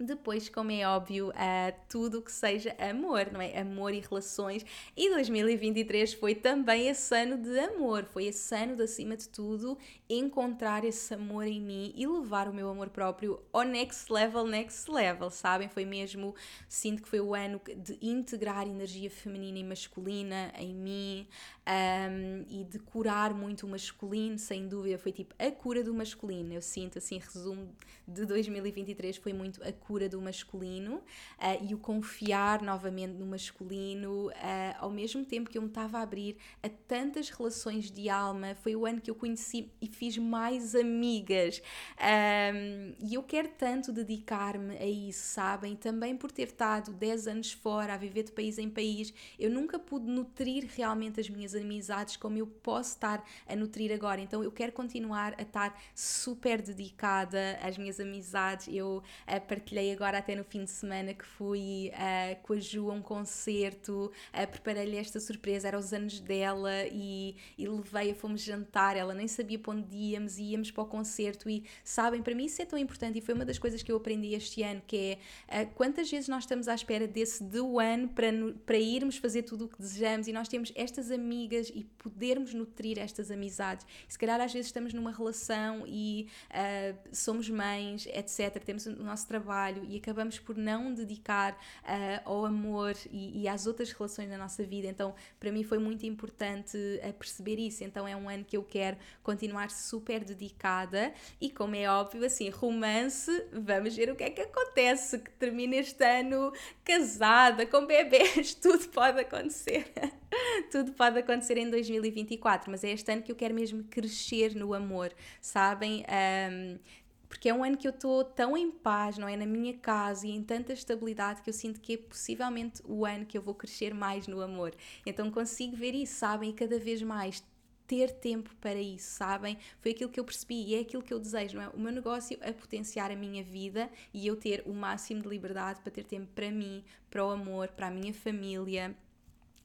depois, como é óbvio, uh, tudo que seja amor, não é? Amor e relações. E 2023 foi também esse ano de amor, foi esse ano de, acima de tudo, encontrar esse amor em mim e levar o meu amor próprio ao next level, next level, sabem? Foi mesmo, sinto que foi o ano de integrar energia feminina e masculina em mim um, e de curar muito o masculino, sem dúvida. Foi tipo a cura do masculino, eu sinto, assim, resumo de 2023 foi muito a cura procura do masculino uh, e o confiar novamente no masculino, uh, ao mesmo tempo que eu me estava a abrir a tantas relações de alma. Foi o ano que eu conheci e fiz mais amigas. Um, e eu quero tanto dedicar-me a isso, sabem? Também por ter estado 10 anos fora, a viver de país em país, eu nunca pude nutrir realmente as minhas amizades como eu posso estar a nutrir agora. Então eu quero continuar a estar super dedicada às minhas amizades. Eu uh, partilhei agora até no fim de semana que fui uh, com a Ju a um concerto, uh, preparei-lhe esta surpresa, era os anos dela e, e levei-a, fomos jantar, ela nem sabia para onde íamos, íamos para o concerto e sabem, para mim isso é tão importante e foi uma das coisas que eu aprendi este ano, que é uh, quantas vezes nós estamos à espera desse de ano para, para irmos fazer tudo o que desejamos e nós temos estas amigas e podermos nutrir estas amizades. Se calhar às vezes estamos numa relação e uh, somos mães, etc., temos o nosso trabalho e acabamos por não dedicar uh, ao amor e, e, às outras relações da nossa vida. Então, para mim foi muito importante uh, perceber isso. Então, é um ano que eu quero continuar super dedicada e, como é óbvio, assim, romance, vamos ver o que é que acontece, que termina este ano casada, com bebês, *laughs* tudo pode acontecer. *laughs* tudo pode acontecer em 2024, mas é este ano que eu quero mesmo crescer no amor, sabem? Um, porque é um ano que eu estou tão em paz, não é? Na minha casa e em tanta estabilidade que eu sinto que é possivelmente o ano que eu vou crescer mais no amor. Então consigo ver isso, sabem? E cada vez mais ter tempo para isso, sabem? Foi aquilo que eu percebi e é aquilo que eu desejo, não é? O meu negócio é potenciar a minha vida e eu ter o máximo de liberdade para ter tempo para mim, para o amor, para a minha família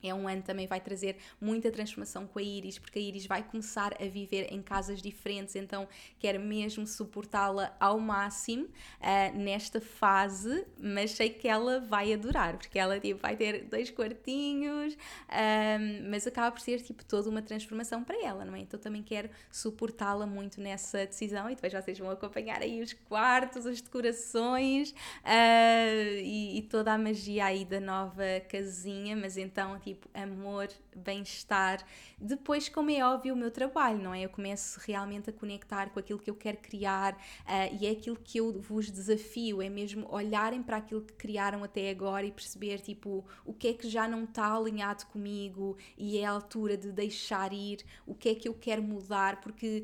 é um ano também vai trazer muita transformação com a Iris, porque a Iris vai começar a viver em casas diferentes, então quero mesmo suportá-la ao máximo uh, nesta fase, mas sei que ela vai adorar, porque ela tipo, vai ter dois quartinhos, um, mas acaba por ser tipo toda uma transformação para ela, não é? Então também quero suportá-la muito nessa decisão e depois vocês vão acompanhar aí os quartos, as decorações uh, e, e toda a magia aí da nova casinha, mas então tipo tipo amor, bem-estar. Depois, como é óbvio, o meu trabalho, não é? Eu começo realmente a conectar com aquilo que eu quero criar uh, e é aquilo que eu vos desafio, é mesmo olharem para aquilo que criaram até agora e perceber, tipo, o que é que já não está alinhado comigo e é a altura de deixar ir, o que é que eu quero mudar, porque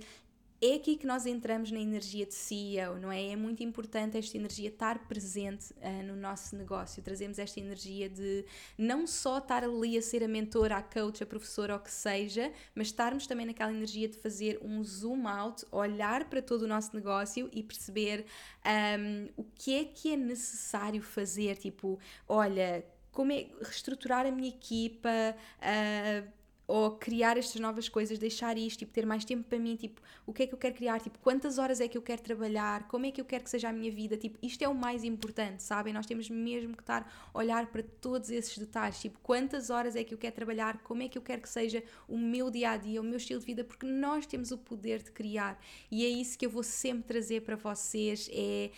é aqui que nós entramos na energia de CEO, não é? É muito importante esta energia estar presente uh, no nosso negócio. Trazemos esta energia de não só estar ali a ser a mentora, a coach, a professora, ou o que seja, mas estarmos também naquela energia de fazer um zoom out, olhar para todo o nosso negócio e perceber um, o que é que é necessário fazer. Tipo, olha, como é reestruturar a minha equipa, uh, ou criar estas novas coisas, deixar isto, tipo, ter mais tempo para mim, tipo, o que é que eu quero criar, tipo, quantas horas é que eu quero trabalhar, como é que eu quero que seja a minha vida, tipo, isto é o mais importante, sabem? Nós temos mesmo que estar a olhar para todos esses detalhes, tipo, quantas horas é que eu quero trabalhar, como é que eu quero que seja o meu dia a dia, o meu estilo de vida, porque nós temos o poder de criar. E é isso que eu vou sempre trazer para vocês, é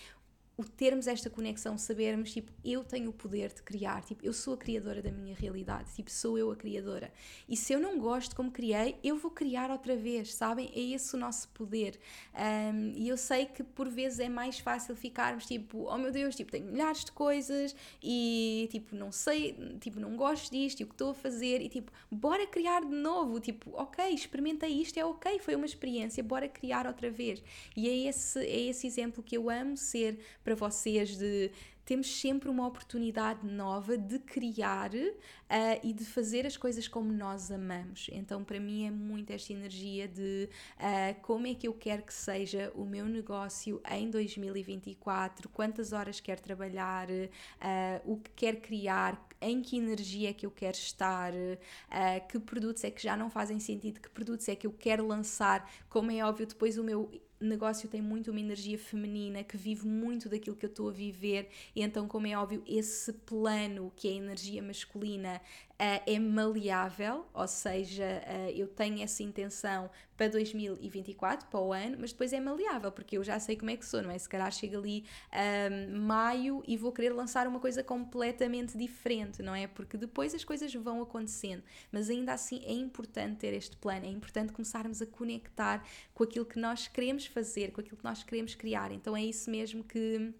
o termos esta conexão, sabermos, tipo, eu tenho o poder de criar, tipo, eu sou a criadora da minha realidade, tipo, sou eu a criadora. E se eu não gosto como criei, eu vou criar outra vez, sabem? É esse o nosso poder. Um, e eu sei que por vezes é mais fácil ficarmos, tipo, oh meu Deus, tipo, tenho milhares de coisas e, tipo, não sei, tipo, não gosto disto e o que estou a fazer e, tipo, bora criar de novo, tipo, ok, experimentei isto, é ok, foi uma experiência, bora criar outra vez. E é esse, é esse exemplo que eu amo ser para vocês de temos sempre uma oportunidade nova de criar uh, e de fazer as coisas como nós amamos. Então, para mim, é muito esta energia de uh, como é que eu quero que seja o meu negócio em 2024, quantas horas quero trabalhar, uh, o que quero criar, em que energia é que eu quero estar, que produtos é que já não fazem sentido, que produtos é que eu quero lançar. Como é óbvio, depois o meu negócio tem muito uma energia feminina que vive muito daquilo que eu estou a viver, e então, como é óbvio, esse plano que é a energia masculina é maleável, ou seja, uh, eu tenho essa intenção para 2024, para o ano, mas depois é maleável, porque eu já sei como é que sou, não é? Se calhar chega ali um, maio e vou querer lançar uma coisa completamente diferente, não é? Porque depois as coisas vão acontecendo, mas ainda assim é importante ter este plano, é importante começarmos a conectar com aquilo que nós queremos fazer, com aquilo que nós queremos criar. Então é isso mesmo que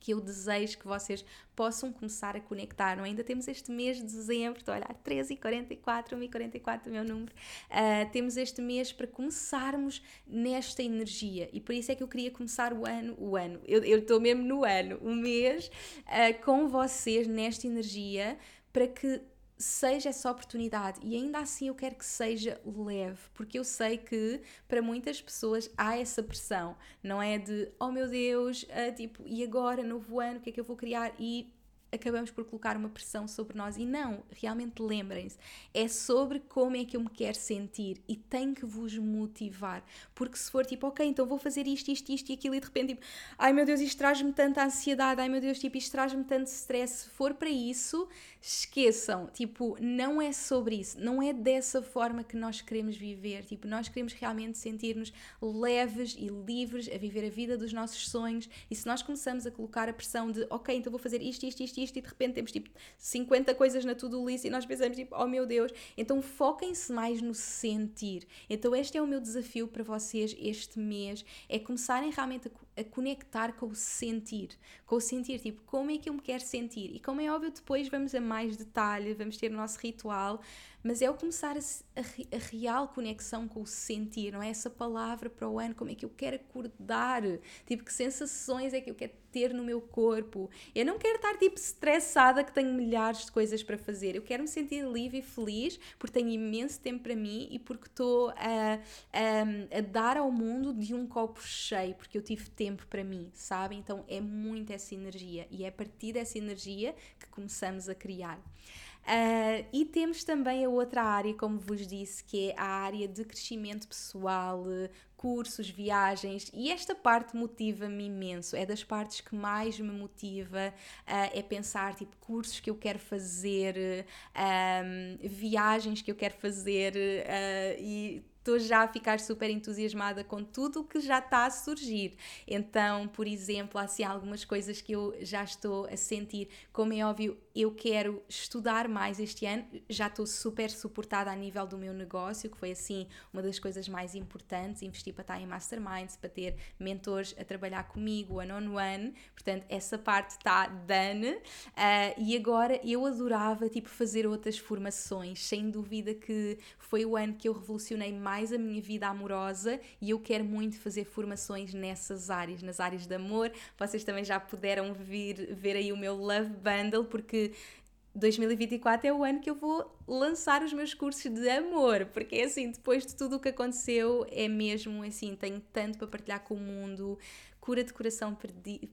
que eu desejo que vocês possam começar a conectar. Não? É? Ainda temos este mês de dezembro, estou a olhar 13 e 44, 1 e 44 o meu número. Uh, temos este mês para começarmos nesta energia e por isso é que eu queria começar o ano, o ano, eu, eu estou mesmo no ano, o mês uh, com vocês nesta energia para que seja essa oportunidade e ainda assim eu quero que seja leve, porque eu sei que para muitas pessoas há essa pressão, não é de oh meu Deus, uh, tipo, e agora, novo ano, o que é que eu vou criar? E acabamos por colocar uma pressão sobre nós. E não, realmente lembrem-se, é sobre como é que eu me quero sentir e tem que vos motivar. Porque se for tipo, ok, então vou fazer isto, isto, isto e aquilo, e de repente, tipo, ai meu Deus, isto traz-me tanta ansiedade, ai meu Deus, tipo, isto traz-me tanto stress. Se for para isso, esqueçam, tipo, não é sobre isso, não é dessa forma que nós queremos viver. Tipo, nós queremos realmente sentir-nos leves e livres a viver a vida dos nossos sonhos. E se nós começamos a colocar a pressão de, ok, então vou fazer isto, isto, isto, isto e de repente temos tipo 50 coisas na to-do list e nós pensamos tipo, oh meu Deus. Então foquem-se mais no sentir. Então este é o meu desafio para vocês este mês, é começarem realmente a, a conectar com o sentir, com o sentir, tipo, como é que eu me quero sentir? E como é óbvio, depois vamos a mais detalhe, vamos ter o nosso ritual, mas é o começar a, a, a, real conexão com o sentir, não é? Essa palavra para o ano, como é que eu quero acordar, tipo, que sensações é que eu quero ter no meu corpo. Eu não quero estar tipo estressada que tenho milhares de coisas para fazer. Eu quero me sentir livre e feliz porque tenho imenso tempo para mim e porque estou a, a, a dar ao mundo de um copo cheio, porque eu tive tempo para mim, sabe? Então é muito essa energia e é a partir dessa energia que começamos a criar. Uh, e temos também a outra área, como vos disse, que é a área de crescimento pessoal, cursos, viagens, e esta parte motiva-me imenso, é das partes que mais me motiva, uh, é pensar, tipo, cursos que eu quero fazer, um, viagens que eu quero fazer, uh, e estou já a ficar super entusiasmada com tudo o que já está a surgir. Então, por exemplo, há assim algumas coisas que eu já estou a sentir. Como é óbvio, eu quero estudar mais este ano, já estou super suportada a nível do meu negócio, que foi assim uma das coisas mais importantes, investir para estar em masterminds, para ter mentores a trabalhar comigo one on one, portanto essa parte está done. Uh, e agora eu adorava tipo fazer outras formações, sem dúvida que foi o ano que eu revolucionei mais mais a minha vida amorosa e eu quero muito fazer formações nessas áreas, nas áreas de amor. Vocês também já puderam vir, ver aí o meu Love Bundle, porque 2024 é o ano que eu vou lançar os meus cursos de amor, porque é assim, depois de tudo o que aconteceu, é mesmo assim, tenho tanto para partilhar com o mundo, cura de coração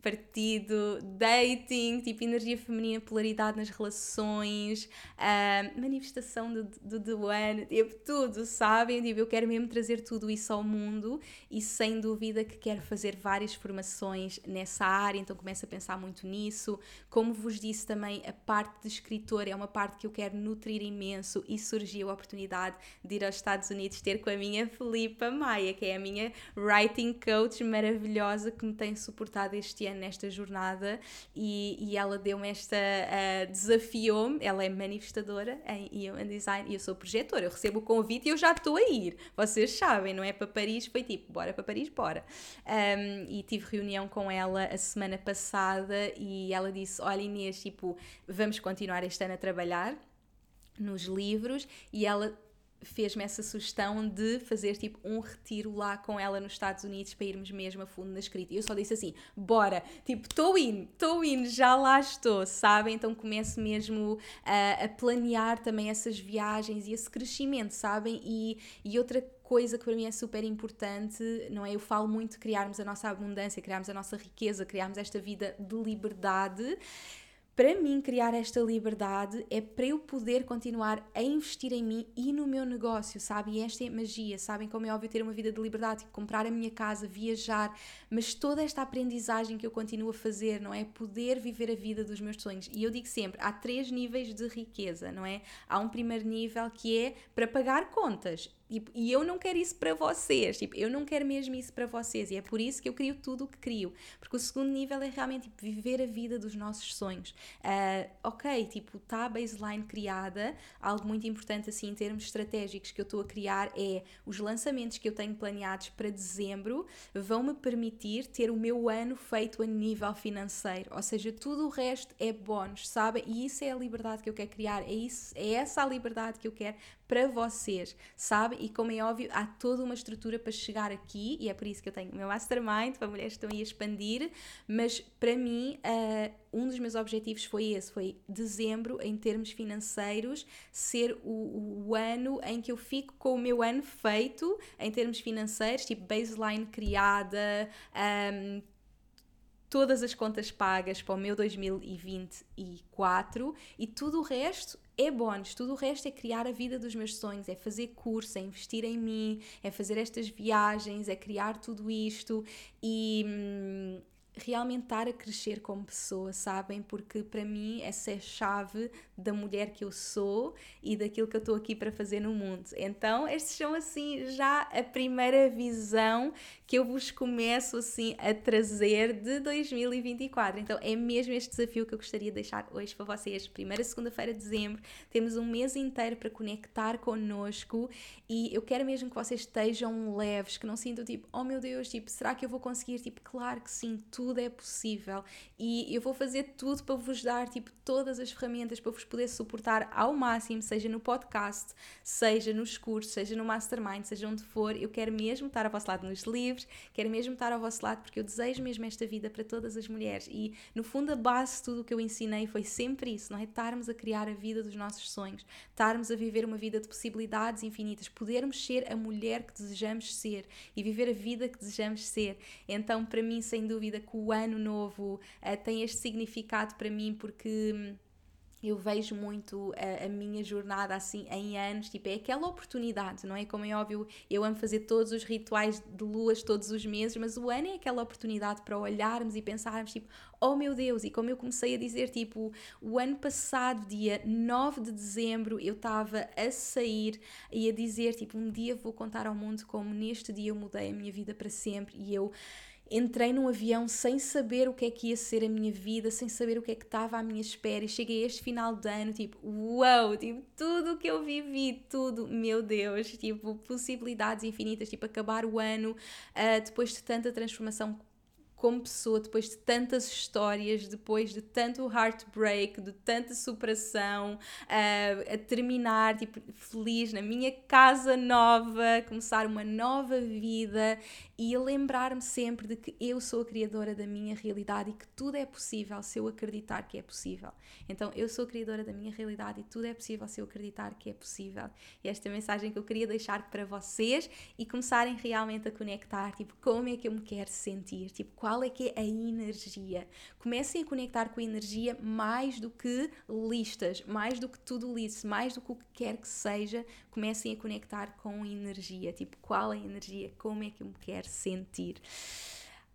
partido, dating, tipo energia feminina, polaridade nas relações, uh, manifestação do, do, ano, tipo tudo, sabem? Tipo, eu quero mesmo trazer tudo isso ao mundo e sem dúvida que quero fazer várias formações nessa área, então começo a pensar muito nisso. Como vos disse também, a parte de escritor é uma parte que eu quero nutrir imenso e surgiu a oportunidade de ir aos Estados Unidos ter com a minha Filipa Maia, que é a minha writing coach maravilhosa que me tem suportado este ano nesta jornada e, e ela deu-me esta, uh, desafiou-me, ela é manifestadora em Human Design e eu sou projetora, eu recebo o convite e eu já estou a ir, vocês sabem, não é para Paris, foi tipo, bora para Paris, bora. Um, e tive reunião com ela a semana passada e ela disse, olha Inês, tipo, vamos continuar este ano a trabalhar nos livros. E ela fez-me essa sugestão de fazer tipo um retiro lá com ela nos Estados Unidos para irmos mesmo a fundo na escrita. E eu só disse assim: bora, tipo, estou in, estou in, já lá estou, sabem? Então começo mesmo a, a planear também essas viagens e esse crescimento, sabem? E, e outra coisa que para mim é super importante, não é? Eu falo muito de criarmos a nossa abundância, criarmos a nossa riqueza, criarmos esta vida de liberdade para mim, criar esta liberdade é para eu poder continuar a investir em mim e no meu negócio, sabe? E esta é magia, sabem? Como é óbvio ter uma vida de liberdade, tipo, comprar a minha casa, viajar, mas toda esta aprendizagem que eu continuo a fazer, não é? Poder viver a vida dos meus sonhos. E eu digo sempre: há três níveis de riqueza, não é? Há um primeiro nível que é para pagar contas Tipo, e eu não quero isso para vocês, tipo, eu não quero mesmo isso para vocês, e é por isso que eu crio tudo o que crio, porque o segundo nível é realmente tipo, viver a vida dos nossos sonhos. Uh, ok, tipo, está a baseline criada, algo muito importante assim em termos estratégicos que eu estou a criar é os lançamentos que eu tenho planeados para dezembro vão me permitir ter o meu ano feito a nível financeiro, ou seja, tudo o resto é bónus, sabem? E isso é a liberdade que eu quero criar, é, isso, é essa a liberdade que eu quero para vocês, sabe? E como é óbvio, há toda uma estrutura para chegar aqui, e é por isso que eu tenho o meu mastermind para mulheres que estão aí a expandir, mas para mim, uh, um dos meus objetivos foi esse, foi dezembro, em termos financeiros, ser o, o ano em que eu fico com o meu ano feito, em termos financeiros, tipo baseline criada, um, todas as contas pagas para o meu 2024 e tudo o resto é bónus, tudo o resto é criar a vida dos meus sonhos, é fazer curso, é investir em mim, é fazer estas viagens, é criar tudo isto e. Hum, realmente estar a crescer como pessoa, sabem? Porque para mim essa é a chave da mulher que eu sou e daquilo que eu estou aqui para fazer no mundo. Então, estes são assim já a primeira visão que eu vos começo assim a trazer de 2024. Então, é mesmo este desafio que eu gostaria de deixar hoje para vocês. Primeira segunda-feira de dezembro, temos um mês inteiro para conectar connosco e eu quero mesmo que vocês estejam leves, que não sintam tipo, oh meu Deus, tipo, será que eu vou conseguir? Tipo, claro que sim, tudo é possível e eu vou fazer tudo para vos dar tipo todas as ferramentas para vos poder suportar ao máximo, seja no podcast, seja nos cursos, seja no mastermind, seja onde for. Eu quero mesmo estar ao vosso lado nos livros, quero mesmo estar ao vosso lado porque eu desejo mesmo esta vida para todas as mulheres e no fundo a base de tudo o que eu ensinei foi sempre isso, não é? Estarmos a criar a vida dos nossos sonhos, estarmos a viver uma vida de possibilidades infinitas, podermos ser a mulher que desejamos ser e viver a vida que desejamos ser. Então, para mim, sem dúvida, que o ano novo uh, tem este significado para mim porque hum, eu vejo muito a, a, minha jornada assim em anos, tipo, é aquela oportunidade, não é? Como é óbvio, eu amo fazer todos os rituais de luas todos os meses, mas o ano é aquela oportunidade para olharmos e pensarmos, tipo, oh meu Deus, e como eu comecei a dizer, tipo, o ano passado, dia 9 de dezembro, eu estava a sair e a dizer, tipo, um dia vou contar ao mundo como neste dia eu mudei a minha vida para sempre e eu entrei num avião sem saber o que é que ia ser a minha vida, sem saber o que é que estava à minha espera. E cheguei a este final de ano, tipo, uau, tipo, tudo o que eu vivi, tudo, meu Deus, tipo, possibilidades infinitas, tipo, acabar o ano uh, depois de tanta transformação como pessoa, depois de tantas histórias, depois de tanto heartbreak, de tanta superação, uh, a terminar tipo, feliz na minha casa nova, começar uma nova vida e lembrar-me sempre de que eu sou a criadora da minha realidade e que tudo é possível se eu acreditar que é possível. Então, eu sou a criadora da minha realidade e tudo é possível se eu acreditar que é possível. E esta é a mensagem que eu queria deixar para vocês e começarem realmente a conectar, tipo, como é que eu me quero sentir, tipo, qual é que é a energia. Comecem a conectar com a energia mais do que listas, mais do que tudo list, mais do que o que quer que seja, comecem a conectar com a energia, tipo, qual é a energia, como é que eu me quero sentir.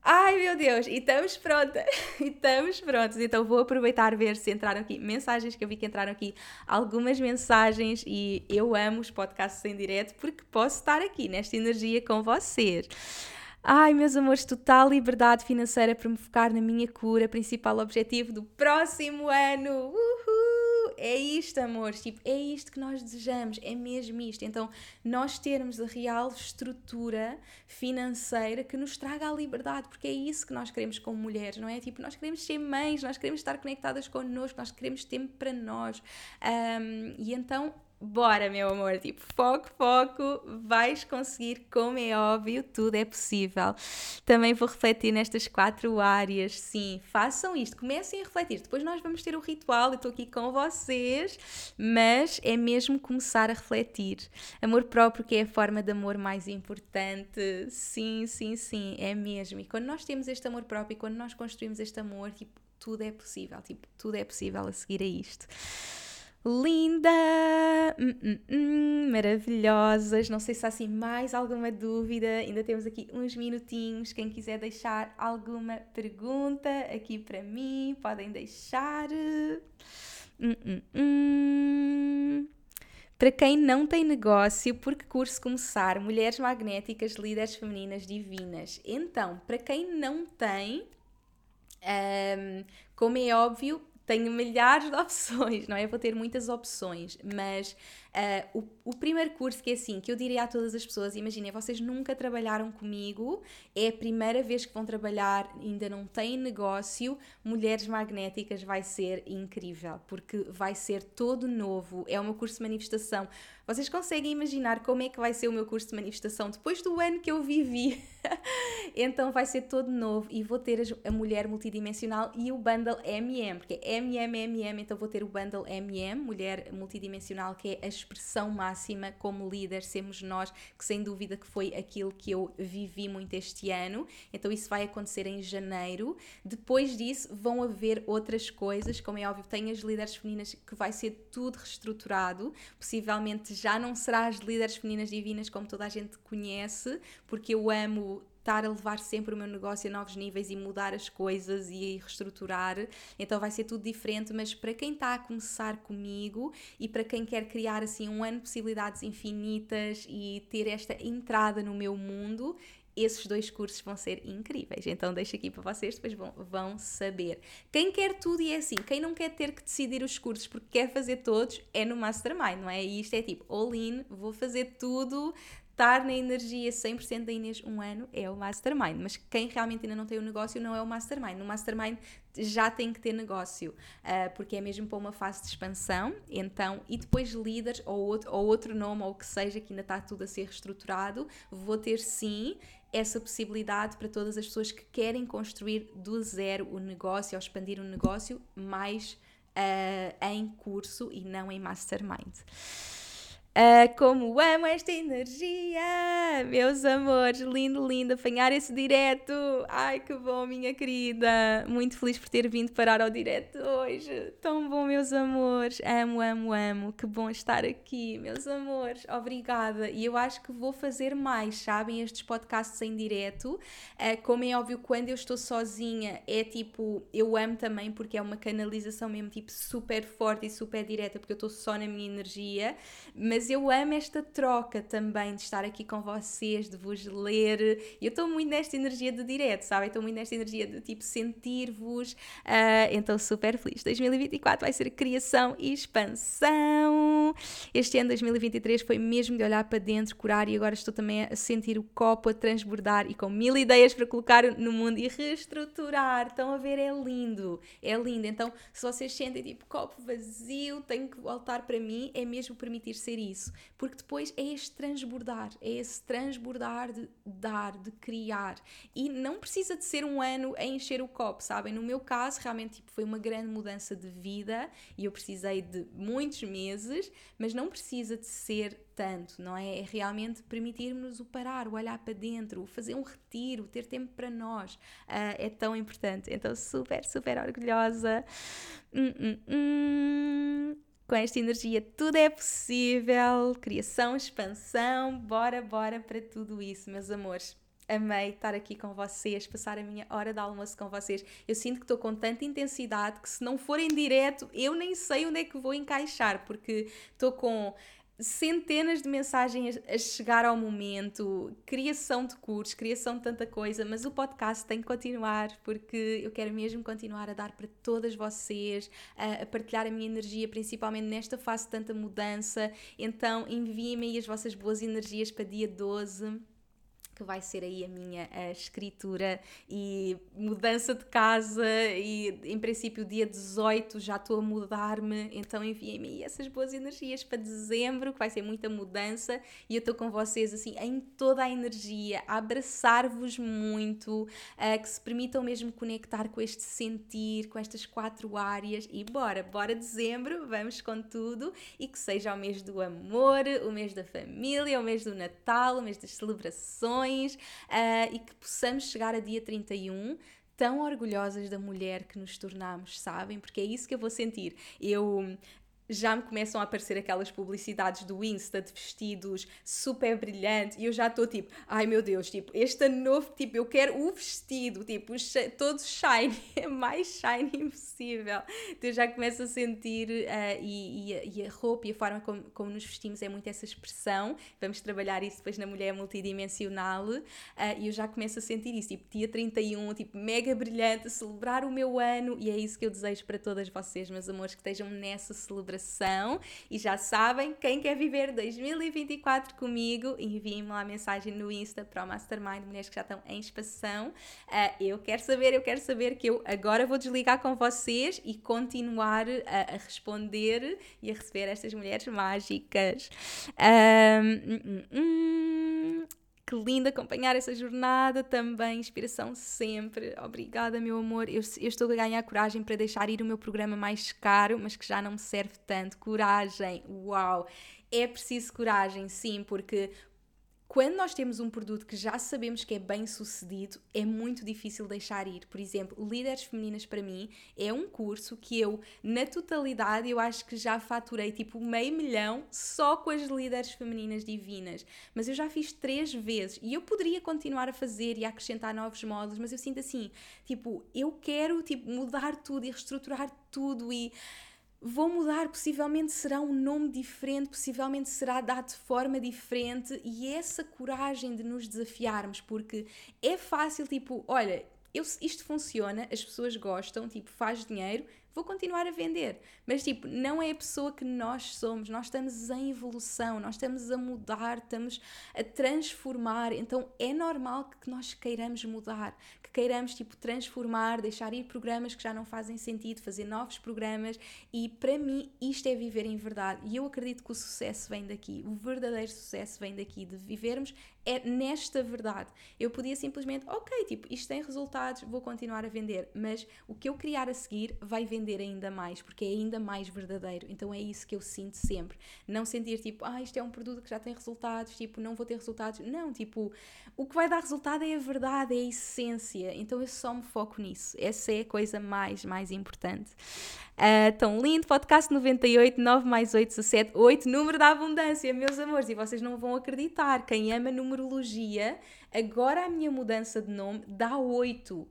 Ai meu Deus, e estamos prontas, *laughs* e estamos prontos. Então vou aproveitar ver se entraram aqui mensagens que eu vi que entraram aqui, algumas mensagens e eu amo os podcasts em direto porque posso estar aqui nesta energia com vocês. Ai, meus amores, total liberdade financeira para me focar na minha cura, principal objetivo do próximo ano. Uhul! é isto, amores, tipo, é isto que nós desejamos, é mesmo isto. Então, nós termos a real estrutura financeira que nos traga a liberdade, porque é isso que nós queremos como mulheres, não é? Tipo, nós queremos ser mães, nós queremos estar conectadas connosco, nós queremos tempo para nós. Um, e então, bora, meu amor, tipo, foco, foco, vais conseguir, como é óbvio, tudo é possível. Também vou refletir nestas quatro áreas, sim, façam isto, comecem a refletir. Depois nós vamos ter o ritual, eu estou aqui com vocês, mas é mesmo começar a refletir. Amor próprio, que é a forma de amor mais importante, sim, sim, sim, é mesmo. E quando nós temos este amor próprio e quando nós construímos este amor, tipo, tudo é possível, tipo, tudo é possível a seguir a isto. Linda, hum, hum, hum, maravilhosas. Não sei se há assim mais alguma dúvida. Ainda temos aqui uns minutinhos. Quem quiser deixar alguma pergunta aqui para mim, podem deixar. Hum, hum, hum. Para quem não tem negócio, por que curso começar? Mulheres magnéticas, líderes femininas divinas. Então, para quem não tem, como é óbvio, tenho milhares de *laughs* opções, não é? Vou ter muitas opções, mas uh, o, o, primeiro curso que é assim, que eu diria a todas as pessoas, imaginem, vocês nunca trabalharam comigo, é a primeira vez que vão trabalhar, ainda não têm negócio, Mulheres Magnéticas vai ser incrível, porque vai ser todo novo, é o meu curso de manifestação. Vocês conseguem imaginar como é que vai ser o meu curso de manifestação depois do ano que eu vivi? *laughs* então vai ser todo novo e vou ter a mulher multidimensional e o bundle MM, porque é MMMM, então vou ter o bundle MM, mulher multidimensional, que é a expressão máxima como líder, sermos nós, que sem dúvida que foi aquilo que eu vivi muito este ano. Então isso vai acontecer em janeiro. Depois disso vão haver outras coisas, como é óbvio, tem as líderes femininas que vai ser tudo reestruturado, possivelmente já não será as líderes femininas divinas como toda a gente conhece, porque eu amo estar a levar sempre o meu negócio a novos níveis e mudar as coisas e reestruturar. Então vai ser tudo diferente, mas para quem está a começar comigo e para quem quer criar assim um ano de possibilidades infinitas e ter esta entrada no meu mundo, esses dois cursos vão ser incríveis. Então deixo aqui para vocês, depois vão, vão saber. Quem quer tudo e é assim, quem não quer ter que decidir os cursos porque quer fazer todos, é no Mastermind, não é? E isto é tipo all in, vou fazer tudo, estar na energia 100% da Inês um ano é o mastermind, mas quem realmente ainda não tem o negócio não é o mastermind. No mastermind já tem que ter negócio, uh, porque é mesmo para uma fase de expansão, então, e depois líderes ou outro, ou outro nome ou o que seja, que ainda está tudo a ser reestruturado, vou ter sim essa possibilidade para todas as pessoas que querem construir do zero o negócio ou expandir o negócio mais uh, em curso e não em mastermind. Uh, como amo esta energia, meus amores, lindo, lindo apanhar esse direto. Ai que bom, minha querida. Muito feliz por ter vindo parar ao direto hoje. Tão bom, meus amores. Amo, amo, amo. Que bom estar aqui, meus amores. Obrigada. E eu acho que vou fazer mais, sabem? Estes podcasts em direto. Uh, como é óbvio, quando eu estou sozinha, é tipo, eu amo também porque é uma canalização mesmo, tipo, super forte e super direta, porque eu estou só na minha energia. Mas eu amo esta troca também de estar aqui com vocês, de vos ler. Eu estou muito nesta energia de direto, sabe? Estou muito nesta energia de tipo sentir-vos. Uh, então, super feliz. 2024 vai ser criação e expansão. Este ano, 2023, foi mesmo de olhar para dentro, curar e agora estou também a sentir o copo a transbordar e com mil ideias para colocar no mundo e reestruturar. Estão a ver? É lindo. É lindo. Então, se vocês sentem tipo copo vazio, tenho que voltar para mim, é mesmo permitir ser isso isso, porque depois é este transbordar, é esse transbordar de dar, de criar. E não precisa de ser um ano a encher o copo, sabem? No meu caso, realmente tipo, foi uma grande mudança de vida e eu precisei de muitos meses, mas não precisa de ser tanto, não é? É realmente permitirmos o parar, o olhar para dentro, fazer um retiro, ter tempo para nós. Uh, é tão importante. Então, super, super orgulhosa. Hum, hum, hum com esta energia tudo é possível, criação, expansão, bora, bora para tudo isso, meus amores. Amei estar aqui com vocês, passar a minha hora de almoço com vocês. Eu sinto que estou com tanta intensidade que se não for em direto, eu nem sei onde é que vou encaixar, porque estou com centenas de mensagens a chegar ao momento, criação de cursos, criação de tanta coisa, mas o podcast tem que continuar porque eu quero mesmo continuar a dar para todas vocês, a, partilhar a minha energia, principalmente nesta fase de tanta mudança. Então enviem-me as vossas boas energias para dia 12 que vai ser aí a minha a escritura e mudança de casa e em princípio dia 18 já estou a mudar-me, então enviem-me essas boas energias para dezembro, que vai ser muita mudança e eu estou com vocês assim em toda a energia, a abraçar-vos muito, a que se permitam mesmo conectar com este sentir, com estas quatro áreas e bora, bora dezembro, vamos com tudo e que seja o mês do amor, o mês da família, o mês do Natal, o mês das celebrações uh, e que possamos chegar a dia 31 tão orgulhosas da mulher que nos tornamos, sabem? Porque é isso que eu vou sentir. Eu já me começam a aparecer aquelas publicidades do Insta de vestidos super brilhantes e eu já estou tipo, ai meu Deus, tipo, este ano novo, tipo, eu quero o vestido, tipo, todo shiny, *laughs* mais shiny possível. Então eu já começo a sentir uh, e, e, e, a roupa e a forma como, como nos vestimos é muito essa expressão. Vamos trabalhar isso depois na mulher multidimensional uh, e eu já começo a sentir isso, tipo, dia 31, tipo, mega brilhante, celebrar o meu ano e é isso que eu desejo para todas vocês, meus amores, que estejam nessa celebração e já sabem, quem quer viver 2024 comigo, enviem-me lá a mensagem no Insta para o Mastermind, mulheres que já estão em expansão. Uh, eu quero saber, eu quero saber que eu agora vou desligar com vocês e continuar a, a responder e a receber estas mulheres mágicas. Um, hum, hum, que lindo acompanhar essa jornada também, inspiração sempre. Obrigada, meu amor. Eu, eu, estou a ganhar coragem para deixar ir o meu programa mais caro, mas que já não me serve tanto. Coragem, uau! É preciso coragem, sim, porque quando nós temos um produto que já sabemos que é bem sucedido, é muito difícil deixar ir. Por exemplo, Líderes Femininas para mim é um curso que eu, na totalidade, eu acho que já faturei tipo meio milhão só com as líderes femininas divinas. Mas eu já fiz três vezes e eu poderia continuar a fazer e a acrescentar novos módulos, mas eu sinto assim, tipo, eu quero tipo, mudar tudo e reestruturar tudo e vou mudar, possivelmente será um nome diferente, possivelmente será dado de forma diferente e essa coragem de nos desafiarmos, porque é fácil, tipo, olha, eu, isto funciona, as pessoas gostam, tipo, faz dinheiro, vou continuar a vender. Mas, tipo, não é a pessoa que nós somos. Nós estamos em evolução, nós estamos a mudar, estamos a transformar. Então, é normal que nós queiramos mudar, que queiramos, tipo, transformar, deixar ir programas que já não fazem sentido, fazer novos programas. E, para mim, isto é viver em verdade. E eu acredito que o sucesso vem daqui. O verdadeiro sucesso vem daqui, de vivermos é nesta verdade. Eu podia simplesmente, ok, tipo, isto tem resultados, vou continuar a vender, mas o que eu criar a seguir vai vender ainda mais, porque é ainda mais verdadeiro. Então é isso que eu sinto sempre. Não sentir tipo, ah, isto é um produto que já tem resultados, tipo, não vou ter resultados. Não, tipo, o que vai dar resultado é a verdade, é a essência. Então eu só me foco nisso. Essa é a coisa mais, mais importante. Uh, tão lindo, podcast 98, 9 mais 8, 17, 8, número da abundância, meus amores, e vocês não vão acreditar, quem ama numerologia, agora a minha mudança de nome dá 8.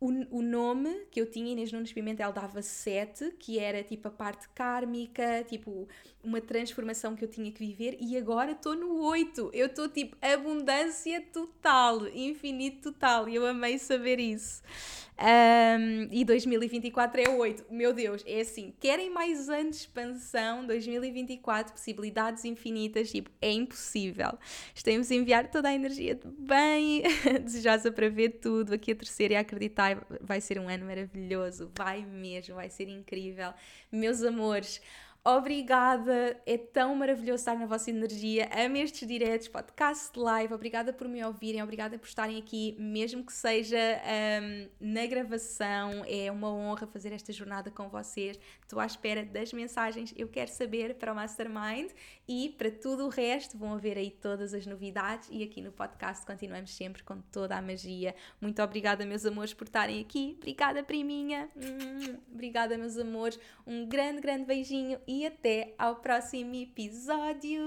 O, o nome que eu tinha, Inês Nunes Pimentel, dava 7, que era tipo a parte kármica, tipo uma transformação que eu tinha que viver, e agora estou no 8. Eu estou tipo abundância total, infinito total, e eu amei saber isso. Um, e 2024 é 8. Meu Deus, é assim. Querem mais anos de expansão? 2024, possibilidades infinitas. Tipo, é impossível. Estamos a enviar toda a energia do bem, *laughs* desejosa para ver tudo. Aqui a terceira e a acreditar. Vai ser um ano maravilhoso. Vai mesmo, vai ser incrível. Meus amores. Obrigada, é tão maravilhoso estar na vossa energia. Amo estes diretos, podcast live. Obrigada por me ouvirem, obrigada por estarem aqui, mesmo que seja um, na gravação. É uma honra fazer esta jornada com vocês. Estou à espera das mensagens. Eu quero saber para o Mastermind e para tudo o resto. Vão haver aí todas as novidades e aqui no podcast continuamos sempre com toda a magia. Muito obrigada, meus amores, por estarem aqui. Obrigada, priminha. Hum, obrigada, meus amores. Um grande, grande beijinho e até ao próximo episódio!